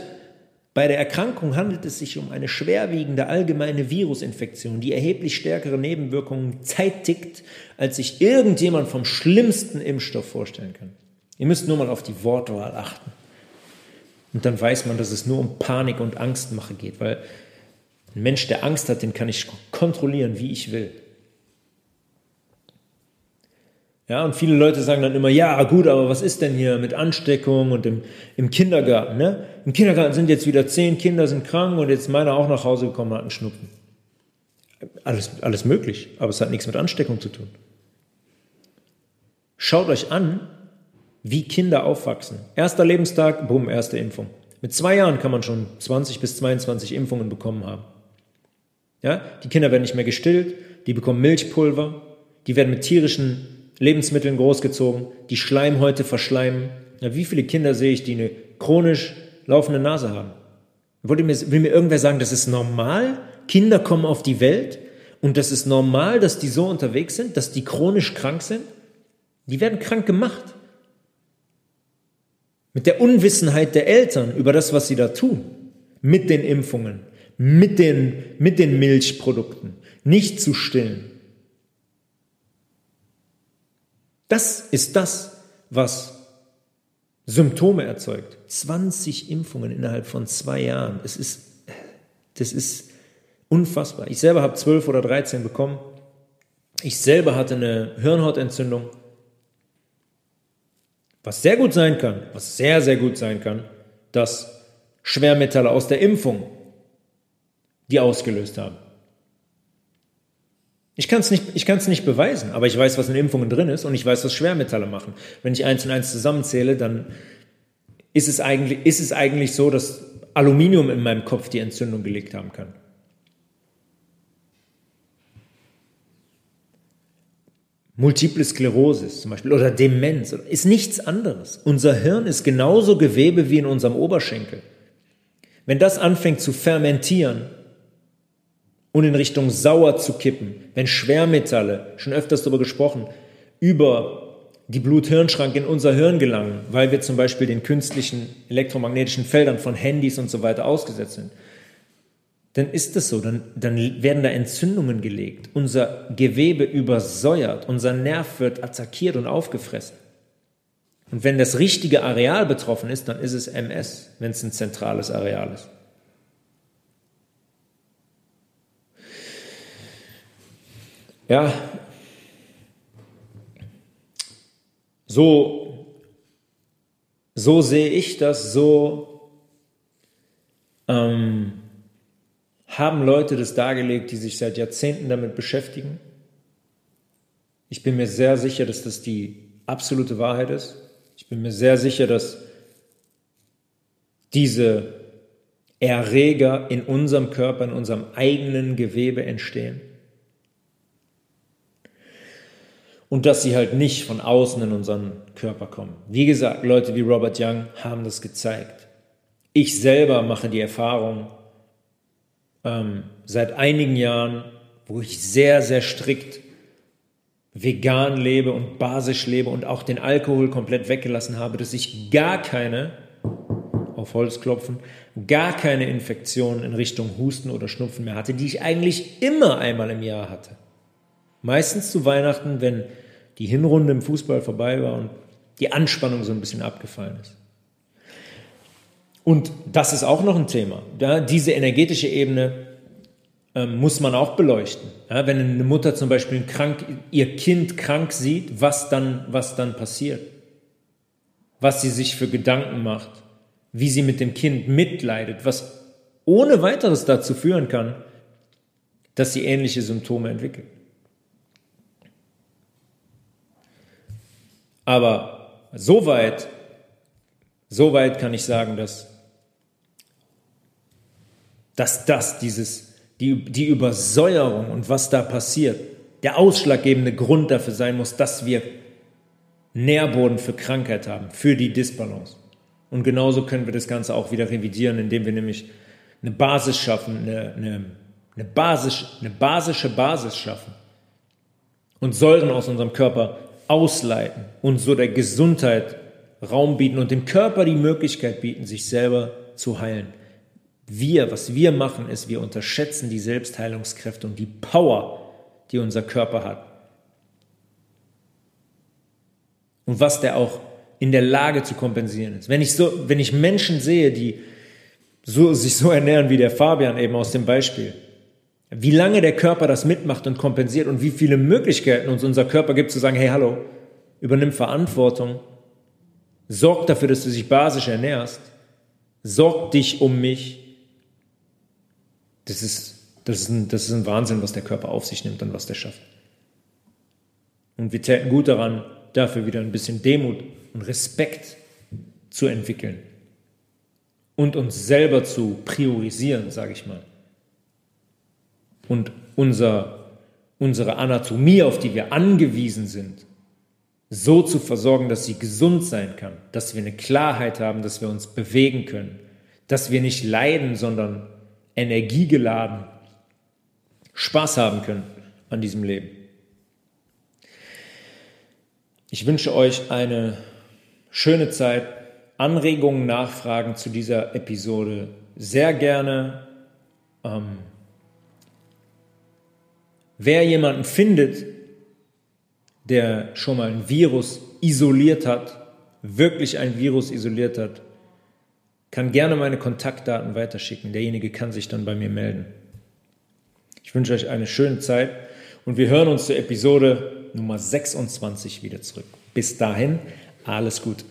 bei der Erkrankung handelt es sich um eine schwerwiegende allgemeine Virusinfektion, die erheblich stärkere Nebenwirkungen zeitigt, als sich irgendjemand vom schlimmsten Impfstoff vorstellen kann. Ihr müsst nur mal auf die Wortwahl achten. Und dann weiß man, dass es nur um Panik und Angstmache geht, weil ein Mensch, der Angst hat, den kann ich kontrollieren, wie ich will. Ja, und viele Leute sagen dann immer, ja, gut, aber was ist denn hier mit Ansteckung und im, im Kindergarten? Ne? Im Kindergarten sind jetzt wieder zehn Kinder sind krank und jetzt meiner auch nach Hause gekommen hat einen Schnupfen. Alles, alles möglich, aber es hat nichts mit Ansteckung zu tun. Schaut euch an, wie Kinder aufwachsen. Erster Lebenstag, bumm, erste Impfung. Mit zwei Jahren kann man schon 20 bis 22 Impfungen bekommen haben. Ja, die Kinder werden nicht mehr gestillt, die bekommen Milchpulver, die werden mit tierischen Lebensmitteln großgezogen, die Schleimhäute verschleimen. Ja, wie viele Kinder sehe ich, die eine chronisch laufende Nase haben? Wollte mir, will mir irgendwer sagen, das ist normal? Kinder kommen auf die Welt und das ist normal, dass die so unterwegs sind, dass die chronisch krank sind? Die werden krank gemacht. Mit der Unwissenheit der Eltern über das, was sie da tun. Mit den Impfungen, mit den, mit den Milchprodukten. Nicht zu stillen. Das ist das, was Symptome erzeugt. 20 Impfungen innerhalb von zwei Jahren. Es ist, das ist unfassbar. Ich selber habe 12 oder 13 bekommen. Ich selber hatte eine Hirnhautentzündung. Was sehr gut sein kann, was sehr, sehr gut sein kann, dass Schwermetalle aus der Impfung die ausgelöst haben. Ich kann es nicht, nicht beweisen, aber ich weiß, was in Impfungen drin ist und ich weiß, was Schwermetalle machen. Wenn ich eins und eins zusammenzähle, dann ist es eigentlich, ist es eigentlich so, dass Aluminium in meinem Kopf die Entzündung gelegt haben kann. Multiple Sklerose zum Beispiel oder Demenz ist nichts anderes. Unser Hirn ist genauso Gewebe wie in unserem Oberschenkel. Wenn das anfängt zu fermentieren und in Richtung sauer zu kippen, wenn Schwermetalle, schon öfters darüber gesprochen, über die Blut-Hirn-Schranke in unser Hirn gelangen, weil wir zum Beispiel den künstlichen elektromagnetischen Feldern von Handys und so weiter ausgesetzt sind, dann ist es so, dann, dann werden da Entzündungen gelegt, unser Gewebe übersäuert, unser Nerv wird attackiert und aufgefressen. Und wenn das richtige Areal betroffen ist, dann ist es MS, wenn es ein zentrales Areal ist. Ja, so, so sehe ich das, so ähm, haben Leute das dargelegt, die sich seit Jahrzehnten damit beschäftigen. Ich bin mir sehr sicher, dass das die absolute Wahrheit ist. Ich bin mir sehr sicher, dass diese Erreger in unserem Körper, in unserem eigenen Gewebe entstehen. Und dass sie halt nicht von außen in unseren Körper kommen. Wie gesagt, Leute wie Robert Young haben das gezeigt. Ich selber mache die Erfahrung, ähm, seit einigen Jahren, wo ich sehr, sehr strikt vegan lebe und basisch lebe und auch den Alkohol komplett weggelassen habe, dass ich gar keine, auf Holz klopfen, gar keine Infektionen in Richtung Husten oder Schnupfen mehr hatte, die ich eigentlich immer einmal im Jahr hatte. Meistens zu Weihnachten, wenn die Hinrunde im Fußball vorbei war und die Anspannung so ein bisschen abgefallen ist. Und das ist auch noch ein Thema. Ja, diese energetische Ebene ähm, muss man auch beleuchten. Ja, wenn eine Mutter zum Beispiel krank, ihr Kind krank sieht, was dann, was dann passiert. Was sie sich für Gedanken macht, wie sie mit dem Kind mitleidet, was, ohne weiteres dazu führen kann, dass sie ähnliche Symptome entwickeln. Aber soweit, soweit kann ich sagen, dass, dass das, dieses, die, die Übersäuerung und was da passiert, der ausschlaggebende Grund dafür sein muss, dass wir Nährboden für Krankheit haben, für die Disbalance. Und genauso können wir das Ganze auch wieder revidieren, indem wir nämlich eine Basis schaffen, eine, eine, eine, Basis, eine basische Basis schaffen und Säuren aus unserem Körper ausleiten und so der Gesundheit Raum bieten und dem Körper die Möglichkeit bieten, sich selber zu heilen. Wir, was wir machen, ist, wir unterschätzen die Selbstheilungskräfte und die Power, die unser Körper hat. Und was der auch in der Lage zu kompensieren ist. Wenn ich so, wenn ich Menschen sehe, die so, sich so ernähren wie der Fabian eben aus dem Beispiel, wie lange der Körper das mitmacht und kompensiert und wie viele Möglichkeiten uns unser Körper gibt zu sagen, hey, hallo, übernimm Verantwortung, sorg dafür, dass du dich basisch ernährst, sorg dich um mich. Das ist, das ist, ein, das ist ein Wahnsinn, was der Körper auf sich nimmt und was der schafft. Und wir täten gut daran, dafür wieder ein bisschen Demut und Respekt zu entwickeln und uns selber zu priorisieren, sage ich mal. Und unser, unsere Anatomie, auf die wir angewiesen sind, so zu versorgen, dass sie gesund sein kann, dass wir eine Klarheit haben, dass wir uns bewegen können, dass wir nicht leiden, sondern energiegeladen Spaß haben können an diesem Leben. Ich wünsche euch eine schöne Zeit. Anregungen, Nachfragen zu dieser Episode sehr gerne. Ähm, wer jemanden findet, der schon mal ein Virus isoliert hat, wirklich ein Virus isoliert hat, kann gerne meine Kontaktdaten weiterschicken. Derjenige kann sich dann bei mir melden. Ich wünsche euch eine schöne Zeit und wir hören uns zur Episode Nummer 26 wieder zurück. Bis dahin, alles gut.